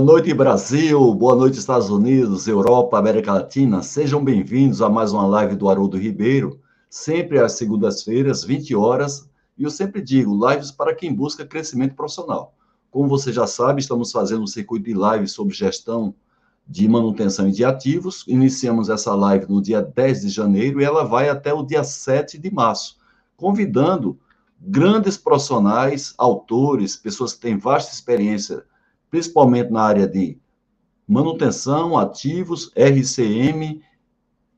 Boa noite, Brasil. Boa noite, Estados Unidos, Europa, América Latina. Sejam bem-vindos a mais uma live do Haroldo Ribeiro, sempre às segundas-feiras, 20 horas. E eu sempre digo, lives para quem busca crescimento profissional. Como você já sabe, estamos fazendo um circuito de lives sobre gestão de manutenção e de ativos. Iniciamos essa live no dia 10 de janeiro e ela vai até o dia 7 de março, convidando grandes profissionais, autores, pessoas que têm vasta experiência principalmente na área de manutenção, ativos, RCM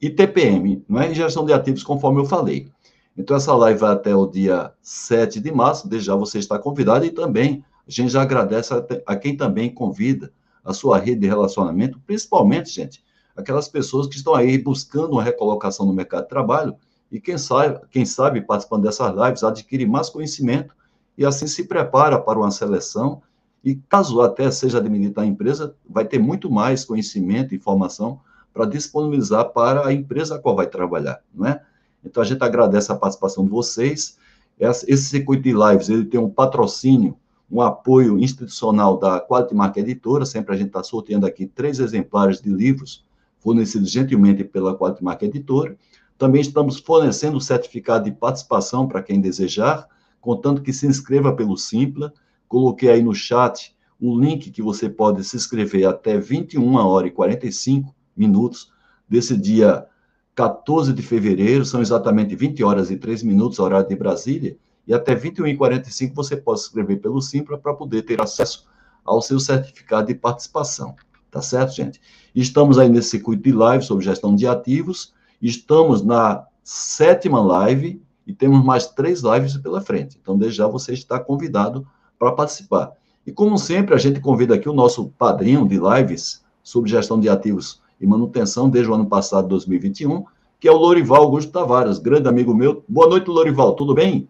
e TPM, não é? gestão de ativos, conforme eu falei. Então, essa live vai até o dia 7 de março, desde já você está convidado, e também a gente já agradece a, a quem também convida a sua rede de relacionamento, principalmente, gente, aquelas pessoas que estão aí buscando uma recolocação no mercado de trabalho, e quem sabe, quem sabe participando dessas lives, adquire mais conhecimento e assim se prepara para uma seleção e caso até seja admitida a empresa, vai ter muito mais conhecimento e informação para disponibilizar para a empresa a qual vai trabalhar, não é? Então, a gente agradece a participação de vocês. Esse circuito de lives, ele tem um patrocínio, um apoio institucional da Quality Marca Editora, sempre a gente está sorteando aqui três exemplares de livros fornecidos gentilmente pela Quality Marca Editora. Também estamos fornecendo certificado de participação para quem desejar, contando que se inscreva pelo Simpla, Coloquei aí no chat o link que você pode se inscrever até 21 horas e 45 minutos desse dia 14 de fevereiro, são exatamente 20 horas e 3 minutos, horário de Brasília, e até 21 e 45 você pode se inscrever pelo Simpla para poder ter acesso ao seu certificado de participação. Tá certo, gente? Estamos aí nesse circuito de live sobre gestão de ativos, estamos na sétima live e temos mais três lives pela frente. Então, desde já você está convidado para participar. E como sempre, a gente convida aqui o nosso padrinho de lives sobre gestão de ativos e manutenção desde o ano passado, 2021, que é o Lorival Augusto Tavares, grande amigo meu. Boa noite, Lorival, tudo bem?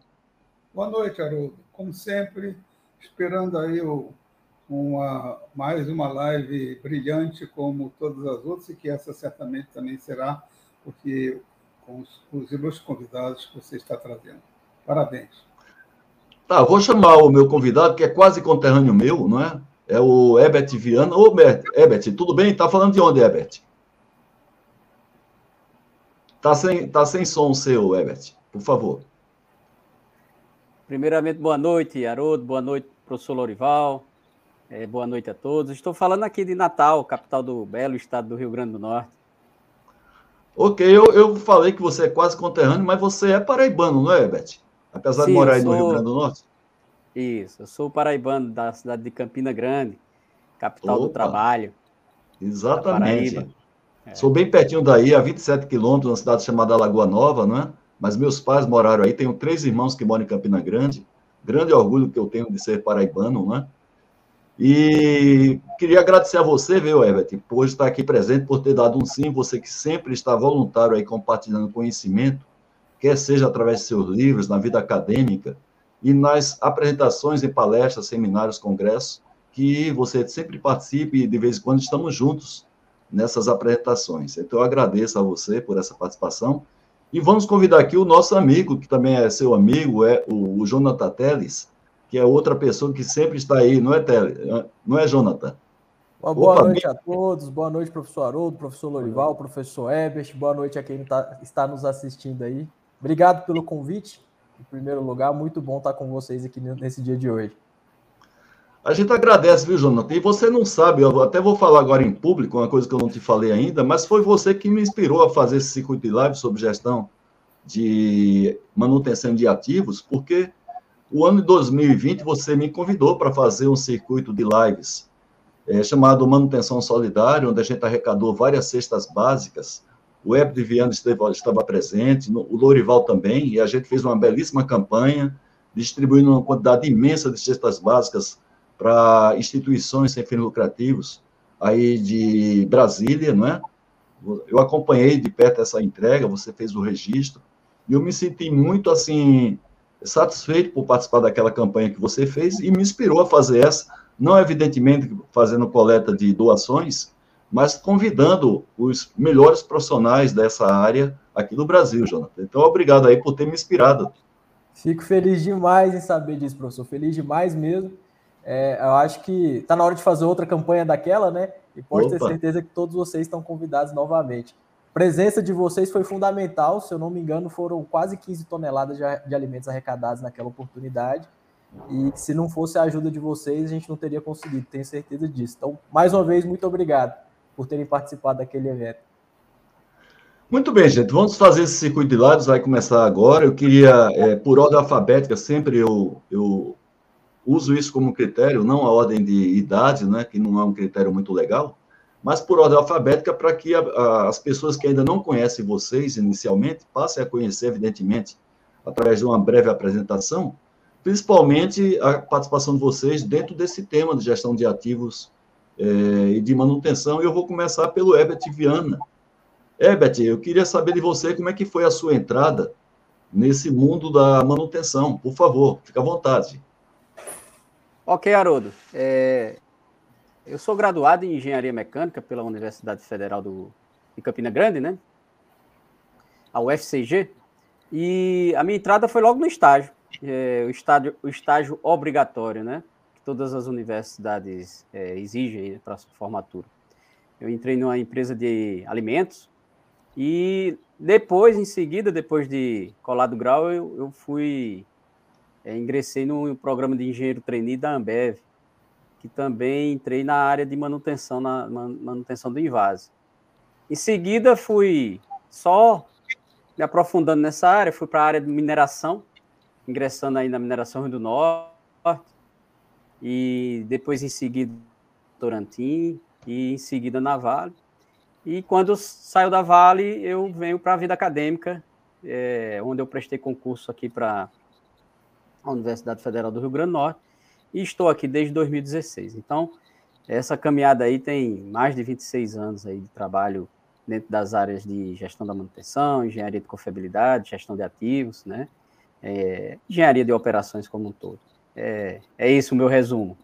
Boa noite, Haroldo. Como sempre, esperando aí o, uma, mais uma live brilhante como todas as outras, e que essa certamente também será, porque com os, os ilustres convidados que você está trazendo. Parabéns. Tá, vou chamar o meu convidado, que é quase conterrâneo meu, não é? É o Herbert Viana. Ô, Herbert, tudo bem? Tá falando de onde, Herbert? Tá sem, tá sem som seu, Herbert, por favor. Primeiramente, boa noite, Haroldo, boa noite, professor Lorival, é, boa noite a todos. Estou falando aqui de Natal, capital do belo estado do Rio Grande do Norte. Ok, eu, eu falei que você é quase conterrâneo, mas você é paraibano, não é, Herbert? Apesar Sim, de morar aí sou... no Rio Grande do Norte? Isso, eu sou paraibano da cidade de Campina Grande, capital Opa. do trabalho. Exatamente. É. Sou bem pertinho daí, a 27 quilômetros, uma cidade chamada Lagoa Nova, não é? Mas meus pais moraram aí, tenho três irmãos que moram em Campina Grande. Grande orgulho que eu tenho de ser paraibano, não é? E queria agradecer a você, viu, Everett, por estar aqui presente, por ter dado um sim, você que sempre está voluntário aí compartilhando conhecimento quer seja através de seus livros, na vida acadêmica e nas apresentações em palestras, seminários, congressos, que você sempre participe e de vez em quando estamos juntos nessas apresentações. Então, eu agradeço a você por essa participação. E vamos convidar aqui o nosso amigo, que também é seu amigo, é o, o Jonathan Teles, que é outra pessoa que sempre está aí, não é, Teles? Não é, Jonathan? Uma boa Opa, noite a todos, boa noite, professor Haroldo, professor Lorival, professor Ebert, boa noite a quem tá, está nos assistindo aí. Obrigado pelo convite. Em primeiro lugar, muito bom estar com vocês aqui nesse dia de hoje. A gente agradece, viu, Jonathan? E você não sabe, eu até vou falar agora em público, uma coisa que eu não te falei ainda, mas foi você que me inspirou a fazer esse circuito de live sobre gestão de manutenção de ativos, porque o ano de 2020 você me convidou para fazer um circuito de lives é, chamado Manutenção Solidária, onde a gente arrecadou várias cestas básicas o Hebe de Viana estava presente, o Lorival também, e a gente fez uma belíssima campanha, distribuindo uma quantidade imensa de cestas básicas para instituições sem fins lucrativos aí de Brasília, não é? Eu acompanhei de perto essa entrega, você fez o registro, e eu me senti muito, assim, satisfeito por participar daquela campanha que você fez e me inspirou a fazer essa, não evidentemente fazendo coleta de doações, mas convidando os melhores profissionais dessa área aqui no Brasil, Jonathan. Então, obrigado aí por ter me inspirado. Fico feliz demais em saber disso, professor. Feliz demais mesmo. É, eu acho que está na hora de fazer outra campanha daquela, né? E pode Opa. ter certeza que todos vocês estão convidados novamente. A presença de vocês foi fundamental, se eu não me engano, foram quase 15 toneladas de alimentos arrecadados naquela oportunidade. E se não fosse a ajuda de vocês, a gente não teria conseguido, tenho certeza disso. Então, mais uma vez, muito obrigado por terem participado daquele evento. Muito bem, gente. Vamos fazer esse circuito de lados, vai começar agora. Eu queria, é, por ordem alfabética, sempre eu, eu uso isso como critério, não a ordem de idade, né, que não é um critério muito legal, mas por ordem alfabética para que a, a, as pessoas que ainda não conhecem vocês inicialmente passem a conhecer, evidentemente, através de uma breve apresentação, principalmente a participação de vocês dentro desse tema de gestão de ativos é, e de manutenção. E eu vou começar pelo Herbert Viana. Herbert, eu queria saber de você como é que foi a sua entrada nesse mundo da manutenção. Por favor, fique à vontade. Ok, Haroldo. É, eu sou graduado em Engenharia Mecânica pela Universidade Federal do, de Campina Grande, né? A UFCG. E a minha entrada foi logo no estágio. É, o, estágio o estágio obrigatório, né? Que todas as universidades é, exigem para a formatura. Eu entrei numa empresa de alimentos e depois, em seguida, depois de colar do grau, eu, eu fui é, ingressei no programa de engenheiro trainee da Ambev, que também entrei na área de manutenção, na manutenção do invase. Em seguida, fui só me aprofundando nessa área, fui para a área de mineração, ingressando aí na mineração Rio do Norte, e depois em seguida Torantim, e em seguida na Vale. E quando saio da Vale, eu venho para a vida acadêmica, é, onde eu prestei concurso aqui para a Universidade Federal do Rio Grande do Norte, e estou aqui desde 2016. Então, essa caminhada aí tem mais de 26 anos aí de trabalho dentro das áreas de gestão da manutenção, engenharia de confiabilidade, gestão de ativos, né? É, engenharia de operações como um todo. É, é isso o meu resumo.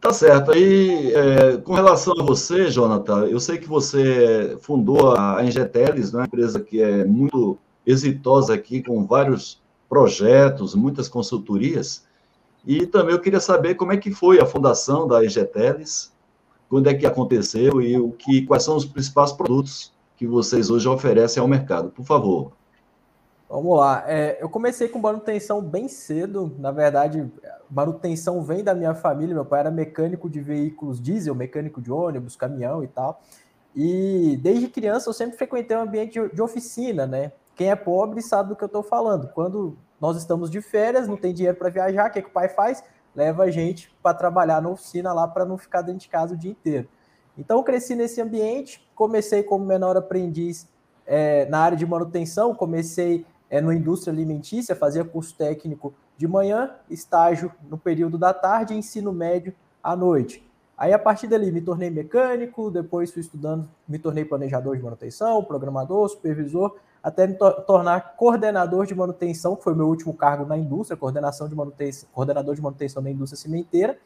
Tá certo. Aí, é, com relação a você, Jonathan, eu sei que você fundou a Engeteles, né, uma empresa que é muito exitosa aqui, com vários projetos, muitas consultorias. E também eu queria saber como é que foi a fundação da EGTELES, quando é que aconteceu e o que, quais são os principais produtos que vocês hoje oferecem ao mercado. Por favor. Vamos lá. É, eu comecei com manutenção bem cedo. Na verdade, manutenção vem da minha família. Meu pai era mecânico de veículos diesel, mecânico de ônibus, caminhão e tal. E desde criança eu sempre frequentei um ambiente de, oficina, né? Quem é pobre sabe do que eu estou falando. Quando nós estamos de férias, não tem dinheiro para viajar, o que, é que o pai faz? Leva a gente para trabalhar na oficina lá para não ficar dentro de casa o dia inteiro. Então, eu cresci nesse ambiente, comecei como menor aprendiz é, na área de manutenção, comecei é, na indústria alimentícia, fazia curso técnico de manhã, estágio no período da tarde ensino médio à noite. Aí, a partir dali, me tornei mecânico, depois fui estudando, me tornei planejador de manutenção, programador, supervisor, até me to tornar coordenador de manutenção, que foi meu último cargo na indústria, coordenação de manutenção, coordenador de manutenção da indústria cimenteira.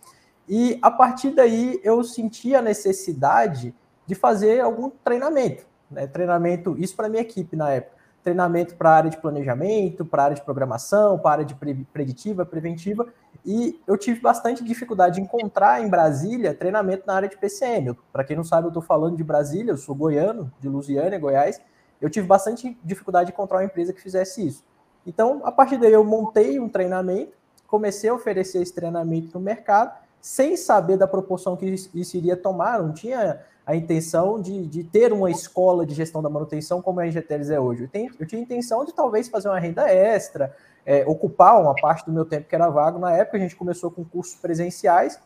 E a partir daí eu senti a necessidade de fazer algum treinamento, né? Treinamento, isso para minha equipe na época. Treinamento para a área de planejamento, para a área de programação, para a área de preditiva, preventiva, e eu tive bastante dificuldade de encontrar em Brasília treinamento na área de PCM. Para quem não sabe, eu estou falando de Brasília, eu sou goiano, de Lusiânia, Goiás, eu tive bastante dificuldade de encontrar uma empresa que fizesse isso. Então, a partir daí, eu montei um treinamento, comecei a oferecer esse treinamento no mercado, sem saber da proporção que isso iria tomar, não tinha a intenção de, de ter uma escola de gestão da manutenção como a Engeteles é hoje. Eu, tenho, eu tinha a intenção de talvez fazer uma renda extra, é, ocupar uma parte do meu tempo que era vago. Na época, a gente começou com cursos presenciais,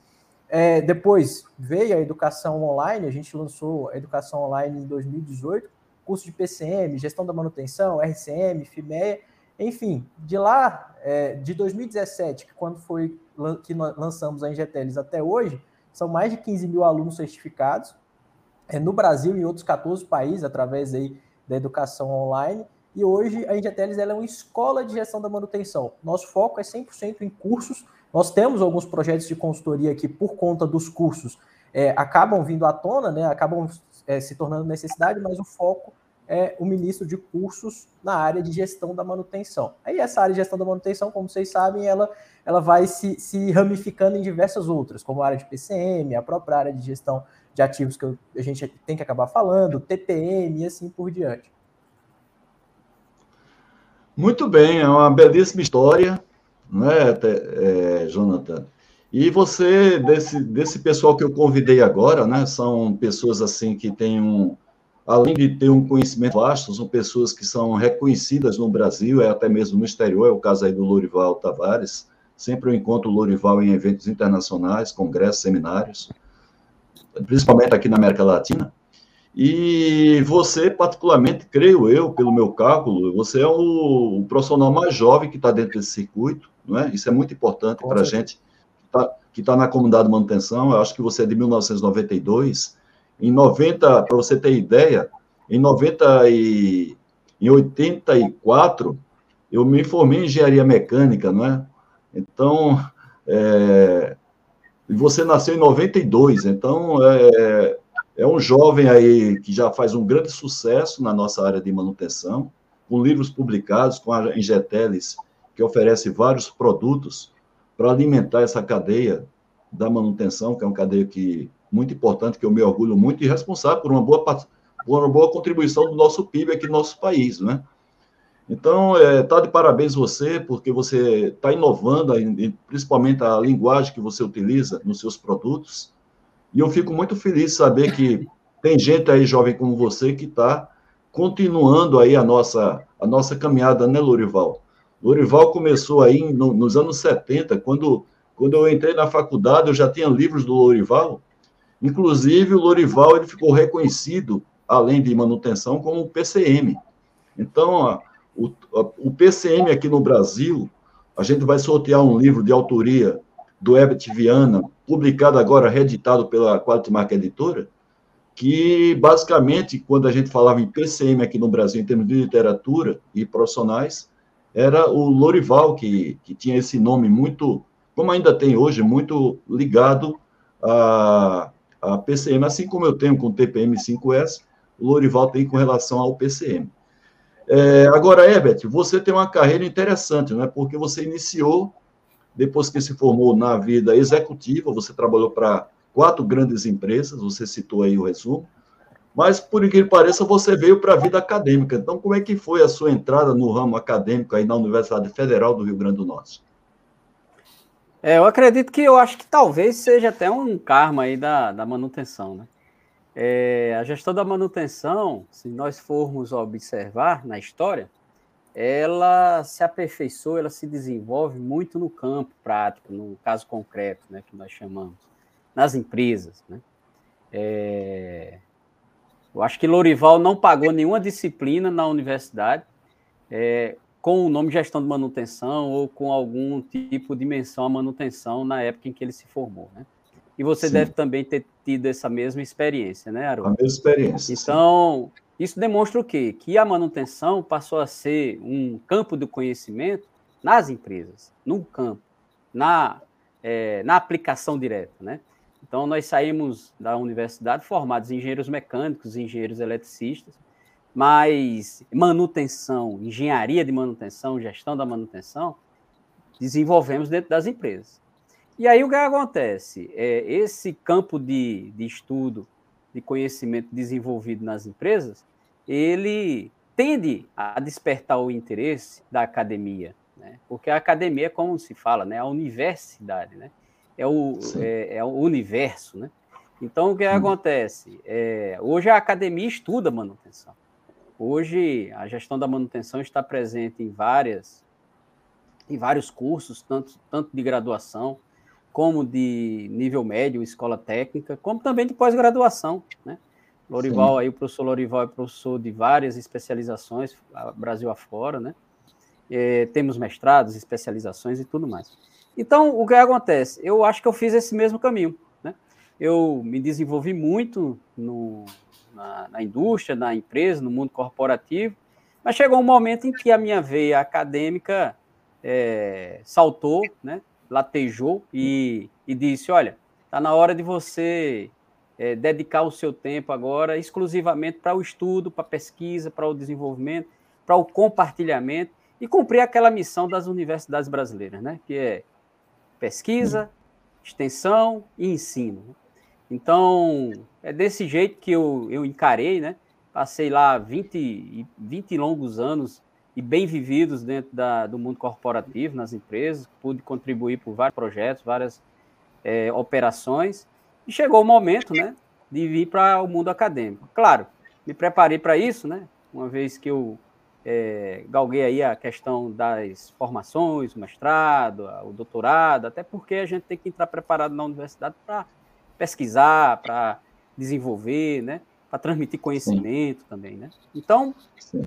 é, depois veio a educação online, a gente lançou a educação online em 2018, curso de PCM, gestão da manutenção, RCM, FIMEA, enfim, de lá, é, de 2017, que quando foi que lançamos a Ingeteles até hoje, são mais de 15 mil alunos certificados, no Brasil e em outros 14 países, através aí da educação online, e hoje a Ingeteles é uma escola de gestão da manutenção. Nosso foco é 100% em cursos, nós temos alguns projetos de consultoria que, por conta dos cursos, é, acabam vindo à tona, né, acabam é, se tornando necessidade, mas o foco é o ministro de cursos na área de gestão da manutenção. Aí essa área de gestão da manutenção, como vocês sabem, ela, ela vai se, se ramificando em diversas outras, como a área de PCM, a própria área de gestão de ativos que a gente tem que acabar falando, TPM e assim por diante. Muito bem, é uma belíssima história, né, é, Jonathan? E você, desse, desse pessoal que eu convidei agora, né, são pessoas assim que têm um, além de ter um conhecimento vasto, são pessoas que são reconhecidas no Brasil e até mesmo no exterior, é o caso aí do Lorival Tavares, sempre eu encontro o Lorival em eventos internacionais, congressos, seminários, principalmente aqui na América Latina, e você, particularmente, creio eu, pelo meu cálculo, você é o, o profissional mais jovem que está dentro desse circuito, não é? Isso é muito importante para a gente que está tá na comunidade de manutenção. Eu acho que você é de 1992, em 90, para você ter ideia, em 90 e em 84, eu me formei em engenharia mecânica, não é? Então, é, você nasceu em 92, então é, é um jovem aí que já faz um grande sucesso na nossa área de manutenção, com livros publicados, com a Ingeteles, que oferece vários produtos para alimentar essa cadeia da manutenção, que é uma cadeia que muito importante, que eu me orgulho muito, e responsável por uma boa, por uma boa contribuição do nosso PIB aqui no nosso país, né? Então, está é, de parabéns você, porque você está inovando, principalmente a linguagem que você utiliza nos seus produtos, e eu fico muito feliz de saber que tem gente aí, jovem como você, que está continuando aí a nossa, a nossa caminhada, né, Lorival? Lorival começou aí no, nos anos 70, quando, quando eu entrei na faculdade, eu já tinha livros do Lorival, Inclusive, o Lorival ele ficou reconhecido, além de manutenção, como PCM. Então, o, o PCM aqui no Brasil, a gente vai sortear um livro de autoria do Herbert Viana, publicado agora, reeditado pela Quality Mark Editora, que, basicamente, quando a gente falava em PCM aqui no Brasil, em termos de literatura e profissionais, era o Lorival, que, que tinha esse nome muito, como ainda tem hoje, muito ligado a, a PCM, assim como eu tenho com o TPM 5S, o Lorival tem com relação ao PCM. É, agora, Herbert, você tem uma carreira interessante, né? porque você iniciou, depois que se formou na vida executiva, você trabalhou para quatro grandes empresas, você citou aí o resumo, mas, por que pareça, você veio para a vida acadêmica. Então, como é que foi a sua entrada no ramo acadêmico aí na Universidade Federal do Rio Grande do Norte? É, eu acredito que eu acho que talvez seja até um karma aí da, da manutenção, né? É, a gestão da manutenção, se nós formos observar na história, ela se aperfeiçoa, ela se desenvolve muito no campo prático, no caso concreto, né, que nós chamamos, nas empresas, né? É, eu acho que Lorival não pagou nenhuma disciplina na universidade, é, com o nome gestão de manutenção ou com algum tipo de menção à manutenção na época em que ele se formou, né? E você sim. deve também ter tido essa mesma experiência, né, Haroldo? A mesma experiência. Então, isso demonstra o quê? Que a manutenção passou a ser um campo do conhecimento nas empresas, no campo, na, é, na aplicação direta, né? Então, nós saímos da universidade formados em engenheiros mecânicos, engenheiros eletricistas, mas manutenção, engenharia de manutenção, gestão da manutenção, desenvolvemos dentro das empresas. E aí o que acontece? É, esse campo de, de estudo, de conhecimento desenvolvido nas empresas, ele tende a despertar o interesse da academia, né? porque a academia, como se fala, né? a universidade, né? é, o, é, é, o universo. Né? Então, o que hum. acontece? É, hoje a academia estuda manutenção. Hoje, a gestão da manutenção está presente em várias em vários cursos, tanto, tanto de graduação, como de nível médio, escola técnica, como também de pós-graduação, né? Lorival, Sim. aí o professor Lorival é professor de várias especializações, Brasil afora, né? É, temos mestrados, especializações e tudo mais. Então, o que acontece? Eu acho que eu fiz esse mesmo caminho, né? Eu me desenvolvi muito no, na, na indústria, na empresa, no mundo corporativo, mas chegou um momento em que a minha veia acadêmica é, saltou, né, latejou e, e disse: olha, está na hora de você é, dedicar o seu tempo agora exclusivamente para o estudo, para a pesquisa, para o desenvolvimento, para o compartilhamento e cumprir aquela missão das universidades brasileiras, né? que é pesquisa, extensão e ensino. Então, é desse jeito que eu, eu encarei, né? Passei lá 20, 20 longos anos e bem vividos dentro da, do mundo corporativo, nas empresas, pude contribuir por vários projetos, várias é, operações, e chegou o momento, né, de vir para o mundo acadêmico. Claro, me preparei para isso, né, uma vez que eu é, galguei aí a questão das formações, o mestrado, o doutorado, até porque a gente tem que entrar preparado na universidade para pesquisar, para desenvolver, né, para transmitir conhecimento Sim. também, né. Então, Sim.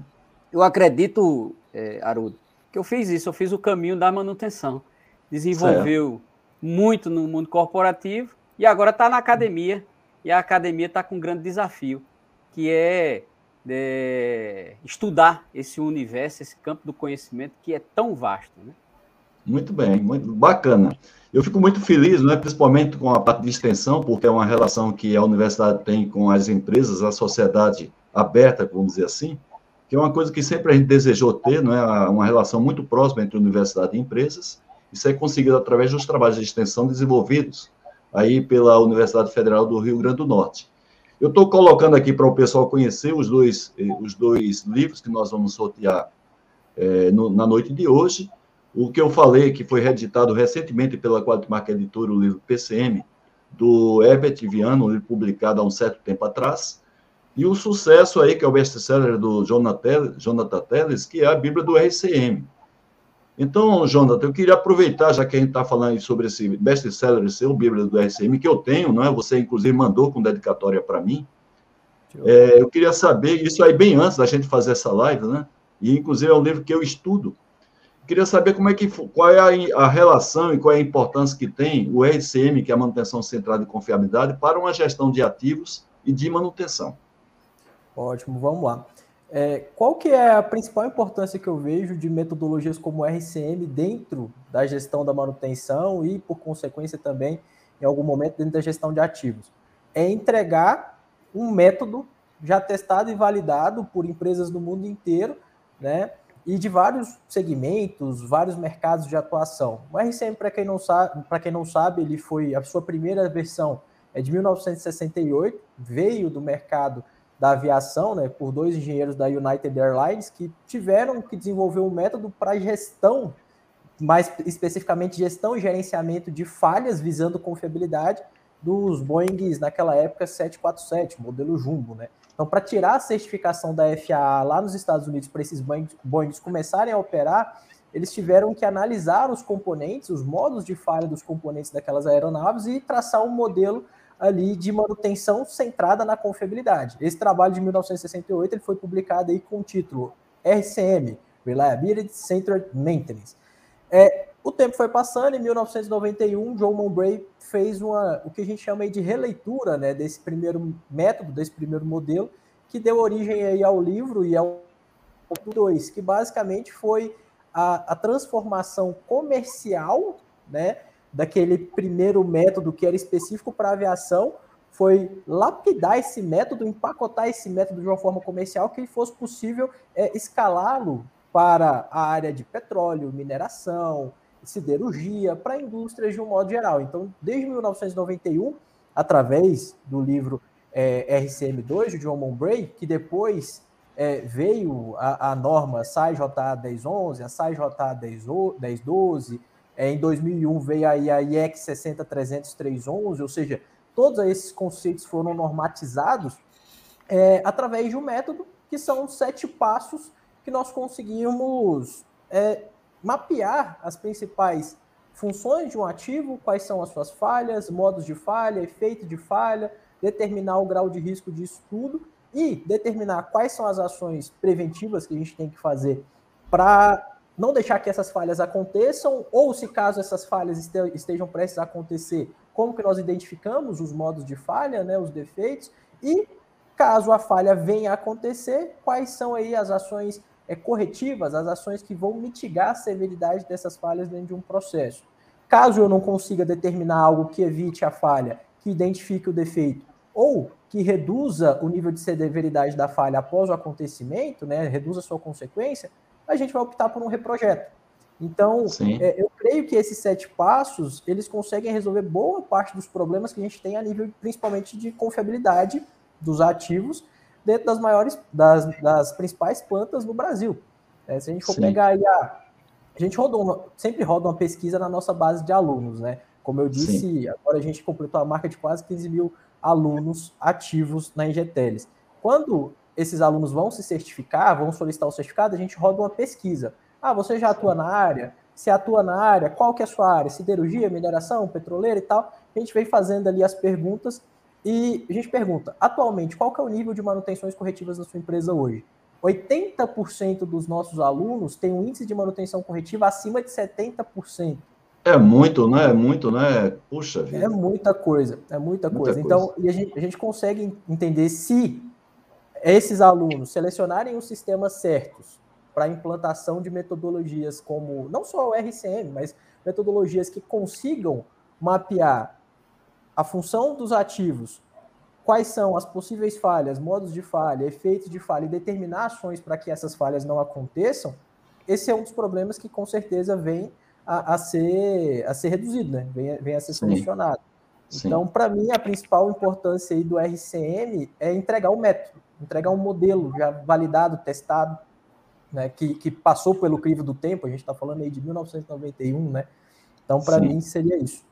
Eu acredito, é, Haroldo, que eu fiz isso, eu fiz o caminho da manutenção, desenvolveu muito no mundo corporativo e agora está na academia, e a academia está com um grande desafio, que é de estudar esse universo, esse campo do conhecimento que é tão vasto. Né? Muito bem, muito bacana. Eu fico muito feliz, né, principalmente com a parte de extensão, porque é uma relação que a universidade tem com as empresas, a sociedade aberta, vamos dizer assim, que é uma coisa que sempre a gente desejou ter, não é uma relação muito próxima entre universidade e empresas. Isso é conseguido através dos trabalhos de extensão desenvolvidos aí pela Universidade Federal do Rio Grande do Norte. Eu estou colocando aqui para o pessoal conhecer os dois, eh, os dois livros que nós vamos sortear é, no, na noite de hoje. O que eu falei, que foi reeditado recentemente pela Quadrimarca Editora, o livro PCM, do Herbert Viano, um livro publicado há um certo tempo atrás. E o sucesso aí, que é o best-seller do Jonathan, Jonathan Teles, que é a Bíblia do RCM. Então, Jonathan, eu queria aproveitar, já que a gente está falando sobre esse best-seller seu, Bíblia do RCM, que eu tenho, não é? Você, inclusive, mandou com dedicatória para mim. É, eu queria saber, isso aí bem antes da gente fazer essa live, né? E, inclusive, é um livro que eu estudo. Eu queria saber como é que, qual é a, a, relação e qual é a importância que tem o RCM, que é a manutenção centrada de confiabilidade, para uma gestão de ativos e de manutenção. Ótimo, vamos lá. É, qual que é a principal importância que eu vejo de metodologias como o RCM dentro da gestão da manutenção e, por consequência, também, em algum momento, dentro da gestão de ativos? É entregar um método já testado e validado por empresas do mundo inteiro, né? E de vários segmentos, vários mercados de atuação. O RCM, para quem não sabe, para quem não sabe, ele foi a sua primeira versão é de 1968, veio do mercado da aviação, né, por dois engenheiros da United Airlines, que tiveram que desenvolver um método para gestão, mais especificamente gestão e gerenciamento de falhas visando confiabilidade dos Boeing naquela época 747, modelo Jumbo, né? Então, para tirar a certificação da FAA lá nos Estados Unidos para esses Boeing, Boeings começarem a operar, eles tiveram que analisar os componentes, os modos de falha dos componentes daquelas aeronaves e traçar um modelo ali de manutenção centrada na confiabilidade. Esse trabalho de 1968 ele foi publicado aí com o título RCM, Reliability Centered Maintenance. É, o tempo foi passando, em 1991, John Monbray fez uma, o que a gente chama de releitura né, desse primeiro método, desse primeiro modelo, que deu origem aí ao livro e ao 2, que basicamente foi a, a transformação comercial né, daquele primeiro método que era específico para aviação, foi lapidar esse método, empacotar esse método de uma forma comercial que fosse possível é, escalá-lo para a área de petróleo, mineração, siderurgia, para indústrias de um modo geral. Então, desde 1991, através do livro é, RCM2 de John Monbray, que depois é, veio a, a norma SAI-JA 1011, a SAI-JA 1012, é, em 2001 veio aí a IEC 6030311, ou seja, todos esses conceitos foram normatizados é, através de um método que são sete passos que nós conseguimos é, mapear as principais funções de um ativo, quais são as suas falhas, modos de falha, efeito de falha, determinar o grau de risco disso tudo e determinar quais são as ações preventivas que a gente tem que fazer para não deixar que essas falhas aconteçam, ou se caso essas falhas estejam prestes a acontecer, como que nós identificamos os modos de falha, né, os defeitos, e caso a falha venha a acontecer, quais são aí as ações é, corretivas, as ações que vão mitigar a severidade dessas falhas dentro de um processo. Caso eu não consiga determinar algo que evite a falha, que identifique o defeito, ou que reduza o nível de severidade da falha após o acontecimento, né, reduza a sua consequência, a gente vai optar por um reprojeto. Então, é, eu creio que esses sete passos, eles conseguem resolver boa parte dos problemas que a gente tem a nível, principalmente, de confiabilidade dos ativos dentro das maiores, das, das principais plantas no Brasil. É, se a gente for Sim. pegar aí a... A gente roda uma, sempre roda uma pesquisa na nossa base de alunos, né? Como eu disse, Sim. agora a gente completou a marca de quase 15 mil alunos ativos na Ingeteles. Quando esses alunos vão se certificar, vão solicitar o certificado, a gente roda uma pesquisa. Ah, você já atua na área? Se atua na área, qual que é a sua área? Siderurgia, mineração, petroleira e tal. A gente vem fazendo ali as perguntas e a gente pergunta, atualmente, qual que é o nível de manutenções corretivas da sua empresa hoje? 80% dos nossos alunos têm um índice de manutenção corretiva acima de 70%. É muito, né? É muito, né? Puxa vida. É muita coisa, é muita, muita coisa. coisa. Então, a gente, a gente consegue entender se esses alunos selecionarem os sistemas certos para a implantação de metodologias como, não só o RCM, mas metodologias que consigam mapear a função dos ativos, quais são as possíveis falhas, modos de falha, efeitos de falha e determinar ações para que essas falhas não aconteçam, esse é um dos problemas que com certeza vem a, a ser, a ser reduzido, né? vem, vem a ser solucionado. Então, para mim, a principal importância aí do RCM é entregar o método entregar um modelo já validado, testado, né, que, que passou pelo crivo do tempo, a gente está falando aí de 1991, né? Então, para mim, seria isso.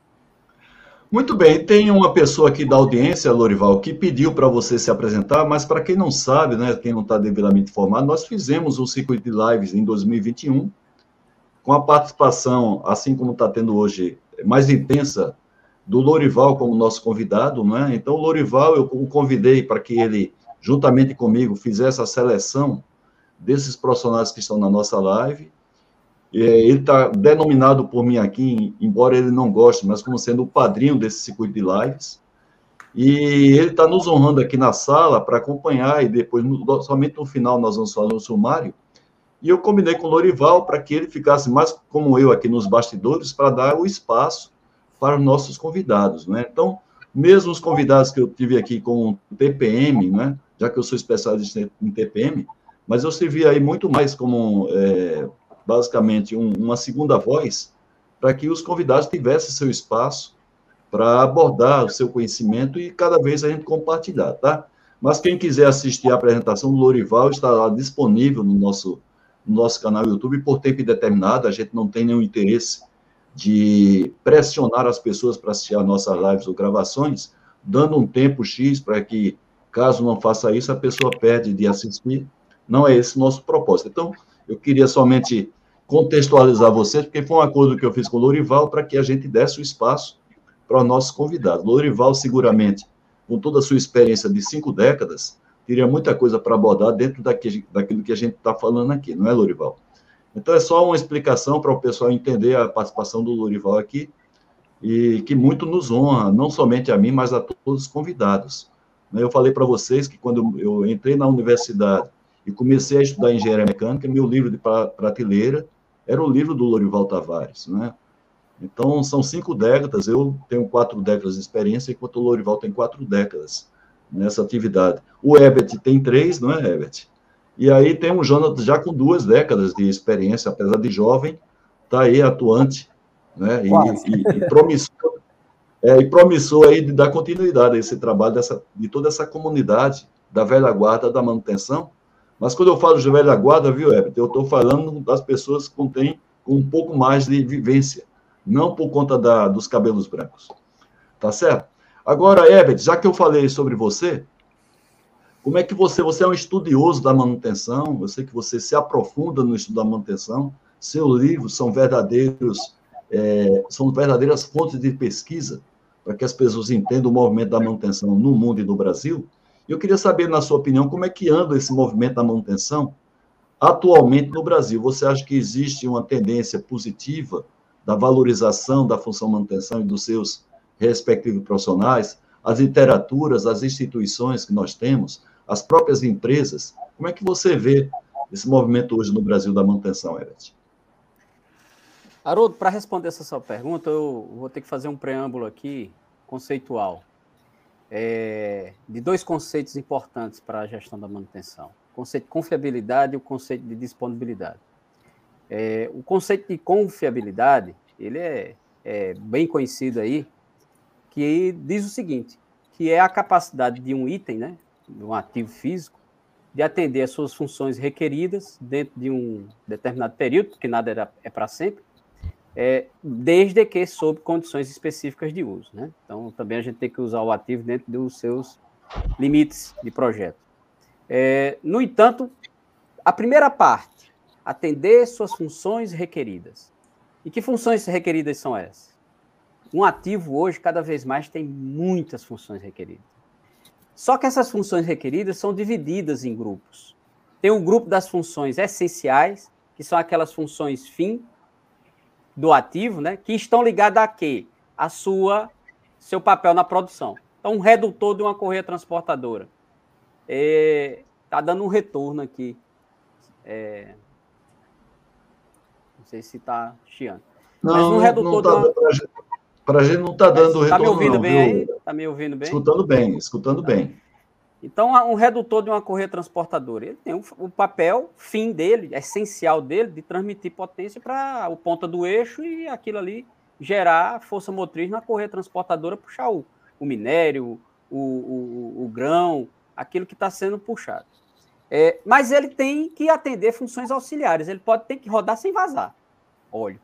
Muito bem, tem uma pessoa aqui da audiência, Lorival, que pediu para você se apresentar, mas para quem não sabe, né, quem não está devidamente informado, nós fizemos um circuito de lives em 2021, com a participação, assim como está tendo hoje, mais intensa, do Lorival como nosso convidado, né? Então, o Lorival, eu o convidei para que ele juntamente comigo, fizesse a seleção desses profissionais que estão na nossa live. Ele está denominado por mim aqui, embora ele não goste, mas como sendo o padrinho desse circuito de lives. E ele está nos honrando aqui na sala para acompanhar, e depois, somente no final, nós vamos fazer um sumário. E eu combinei com o Lorival para que ele ficasse mais como eu aqui nos bastidores, para dar o espaço para os nossos convidados. Né? Então, mesmo os convidados que eu tive aqui com TPM, né? já que eu sou especialista em TPM, mas eu servi aí muito mais como, é, basicamente, um, uma segunda voz para que os convidados tivessem seu espaço para abordar o seu conhecimento e cada vez a gente compartilhar, tá? Mas quem quiser assistir a apresentação do Lorival está lá disponível no nosso, no nosso canal YouTube por tempo indeterminado, a gente não tem nenhum interesse de pressionar as pessoas para assistir as nossas lives ou gravações, dando um tempo X para que Caso não faça isso, a pessoa perde de assistir. Não é esse nosso propósito. Então, eu queria somente contextualizar vocês, porque foi um acordo que eu fiz com o Lorival para que a gente desse o espaço para os nossos convidados. Lorival, seguramente, com toda a sua experiência de cinco décadas, teria muita coisa para abordar dentro daquilo, que a gente está falando aqui, não é, Lorival? Então, é só uma explicação para o pessoal entender a participação do Lorival aqui, e que muito nos honra, não somente a mim, mas a todos os convidados. Né? Eu falei para vocês que quando eu entrei na universidade e comecei a estudar engenharia mecânica, meu livro de prateleira era o livro do Lorival Tavares, né? Então, são cinco décadas, eu tenho quatro décadas de experiência, enquanto o Lorival tem quatro décadas nessa atividade. O Ebert tem três, não é, Ebert? E aí tem um Jonathan já com duas décadas de experiência, apesar de jovem, está aí atuante, né? E, e, e promissor é, e promissor aí de dar continuidade a esse trabalho dessa, de toda essa comunidade da velha guarda da manutenção. Mas quando eu falo de velha guarda, viu, Everton, eu estou falando das pessoas que têm um pouco mais de vivência, não por conta da, dos cabelos brancos. Tá certo? Agora, Everton, já que eu falei sobre você, como é que você, você é um estudioso da manutenção, eu sei que você se aprofunda no estudo da manutenção, seus livros são verdadeiros, é, são verdadeiras fontes de pesquisa para que as pessoas entendam o movimento da manutenção no mundo e no Brasil. Eu queria saber, na sua opinião, como é que anda esse movimento da manutenção atualmente no Brasil. Você acha que existe uma tendência positiva da valorização da função manutenção e dos seus respectivos profissionais, as literaturas, as instituições que nós temos, as próprias empresas? Como é que você vê esse movimento hoje no Brasil da manutenção, Everett? Haroldo, para responder essa sua pergunta, eu vou ter que fazer um preâmbulo aqui conceitual. é, de dois conceitos importantes para a gestão da manutenção: o conceito de confiabilidade e o conceito de disponibilidade. É, o conceito de confiabilidade ele é, é bem conhecido aí, que diz o seguinte, que é a capacidade de um item, né, um ativo físico, de atender às suas funções requeridas dentro de um determinado período, porque nada é para sempre, é, desde que sob condições específicas de uso. Né? Então, também a gente tem que usar o ativo dentro dos seus limites de projeto. É, no entanto, a primeira parte, atender suas funções requeridas. E que funções requeridas são essas? Um ativo hoje, cada vez mais, tem muitas funções requeridas. Só que essas funções requeridas são divididas em grupos. Tem um grupo das funções essenciais, que são aquelas funções fim, do ativo, né, que estão ligadas a quê? A sua seu papel na produção. Então, um redutor de uma correia transportadora. Está é, tá dando um retorno aqui. É, não sei se está chiando. Não, Mas um redutor não tá, uma... Para a gente não está dando Está me ouvindo não, bem viu? aí? Está me ouvindo bem? Escutando bem, escutando bem. Então, um redutor de uma correia transportadora, ele tem o, o papel fim dele, essencial dele, de transmitir potência para o ponta do eixo e aquilo ali gerar força motriz na correia transportadora, puxar o, o minério, o, o, o, grão, aquilo que está sendo puxado. É, mas ele tem que atender funções auxiliares, ele pode ter que rodar sem vazar óleo.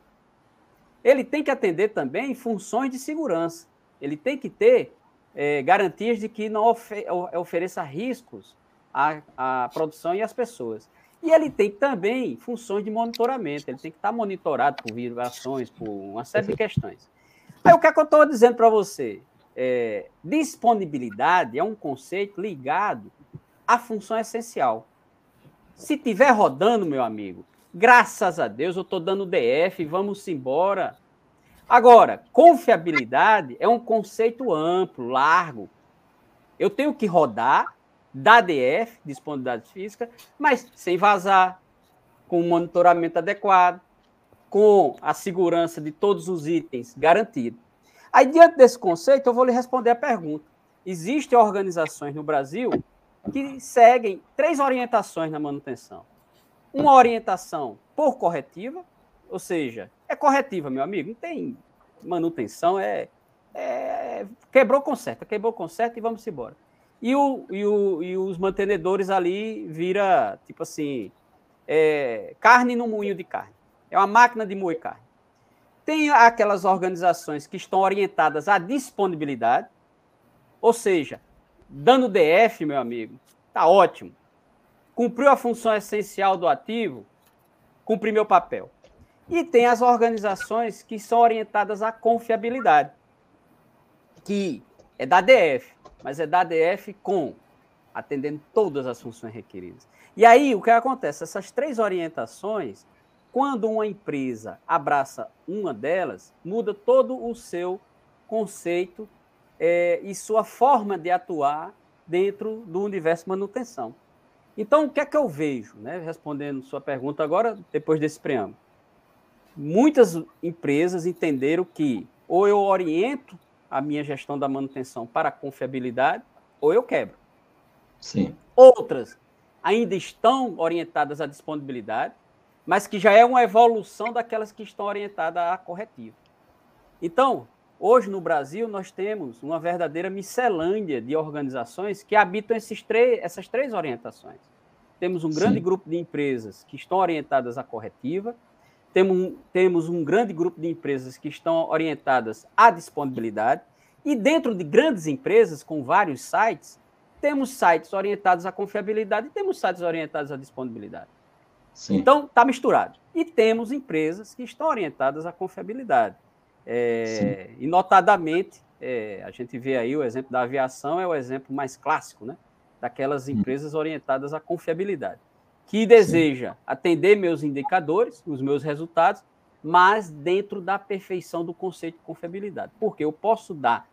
Ele tem que atender também funções de segurança. Ele tem que ter é, garantias de que não ofe ofereça riscos à, à produção e às pessoas. E ele tem também funções de monitoramento, ele tem que estar monitorado por vibrações, por uma série de questões. Aí o que, é que eu estou dizendo para você? É, disponibilidade é um conceito ligado à função essencial. Se tiver rodando, meu amigo, graças a Deus eu estou dando DF, vamos embora. Agora, confiabilidade é um conceito amplo, largo. Eu tenho que rodar, dar DF, disponibilidade física, mas sem vazar, com o monitoramento adequado, com a segurança de todos os itens garantido. Aí, diante desse conceito, eu vou lhe responder a pergunta. Existem organizações no Brasil que seguem três orientações na manutenção. Uma orientação por corretiva, ou seja, é corretiva, meu amigo, não tem manutenção, é, é quebrou, conserta, quebrou, conserta e vamos embora. E, o, e, o, e os mantenedores ali vira, tipo assim, é, carne no moinho de carne. É uma máquina de moer carne. Tem aquelas organizações que estão orientadas à disponibilidade, ou seja, dando DF, meu amigo, tá ótimo. Cumpriu a função essencial do ativo, cumpri meu papel. E tem as organizações que são orientadas à confiabilidade, que é da DF, mas é da DF com atendendo todas as funções requeridas. E aí o que acontece? Essas três orientações, quando uma empresa abraça uma delas, muda todo o seu conceito é, e sua forma de atuar dentro do universo manutenção. Então, o que é que eu vejo? Né? Respondendo sua pergunta agora, depois desse preâmbulo muitas empresas entenderam que ou eu oriento a minha gestão da manutenção para a confiabilidade, ou eu quebro. Sim. Outras ainda estão orientadas à disponibilidade, mas que já é uma evolução daquelas que estão orientadas à corretiva. Então, hoje no Brasil, nós temos uma verdadeira miscelânea de organizações que habitam esses três, essas três orientações. Temos um grande Sim. grupo de empresas que estão orientadas à corretiva, temos, temos um grande grupo de empresas que estão orientadas à disponibilidade, e dentro de grandes empresas, com vários sites, temos sites orientados à confiabilidade e temos sites orientados à disponibilidade. Sim. Então, está misturado. E temos empresas que estão orientadas à confiabilidade. É, e, notadamente, é, a gente vê aí o exemplo da aviação, é o exemplo mais clássico, né? Daquelas hum. empresas orientadas à confiabilidade que deseja Sim. atender meus indicadores, os meus resultados, mas dentro da perfeição do conceito de confiabilidade. Porque eu posso dar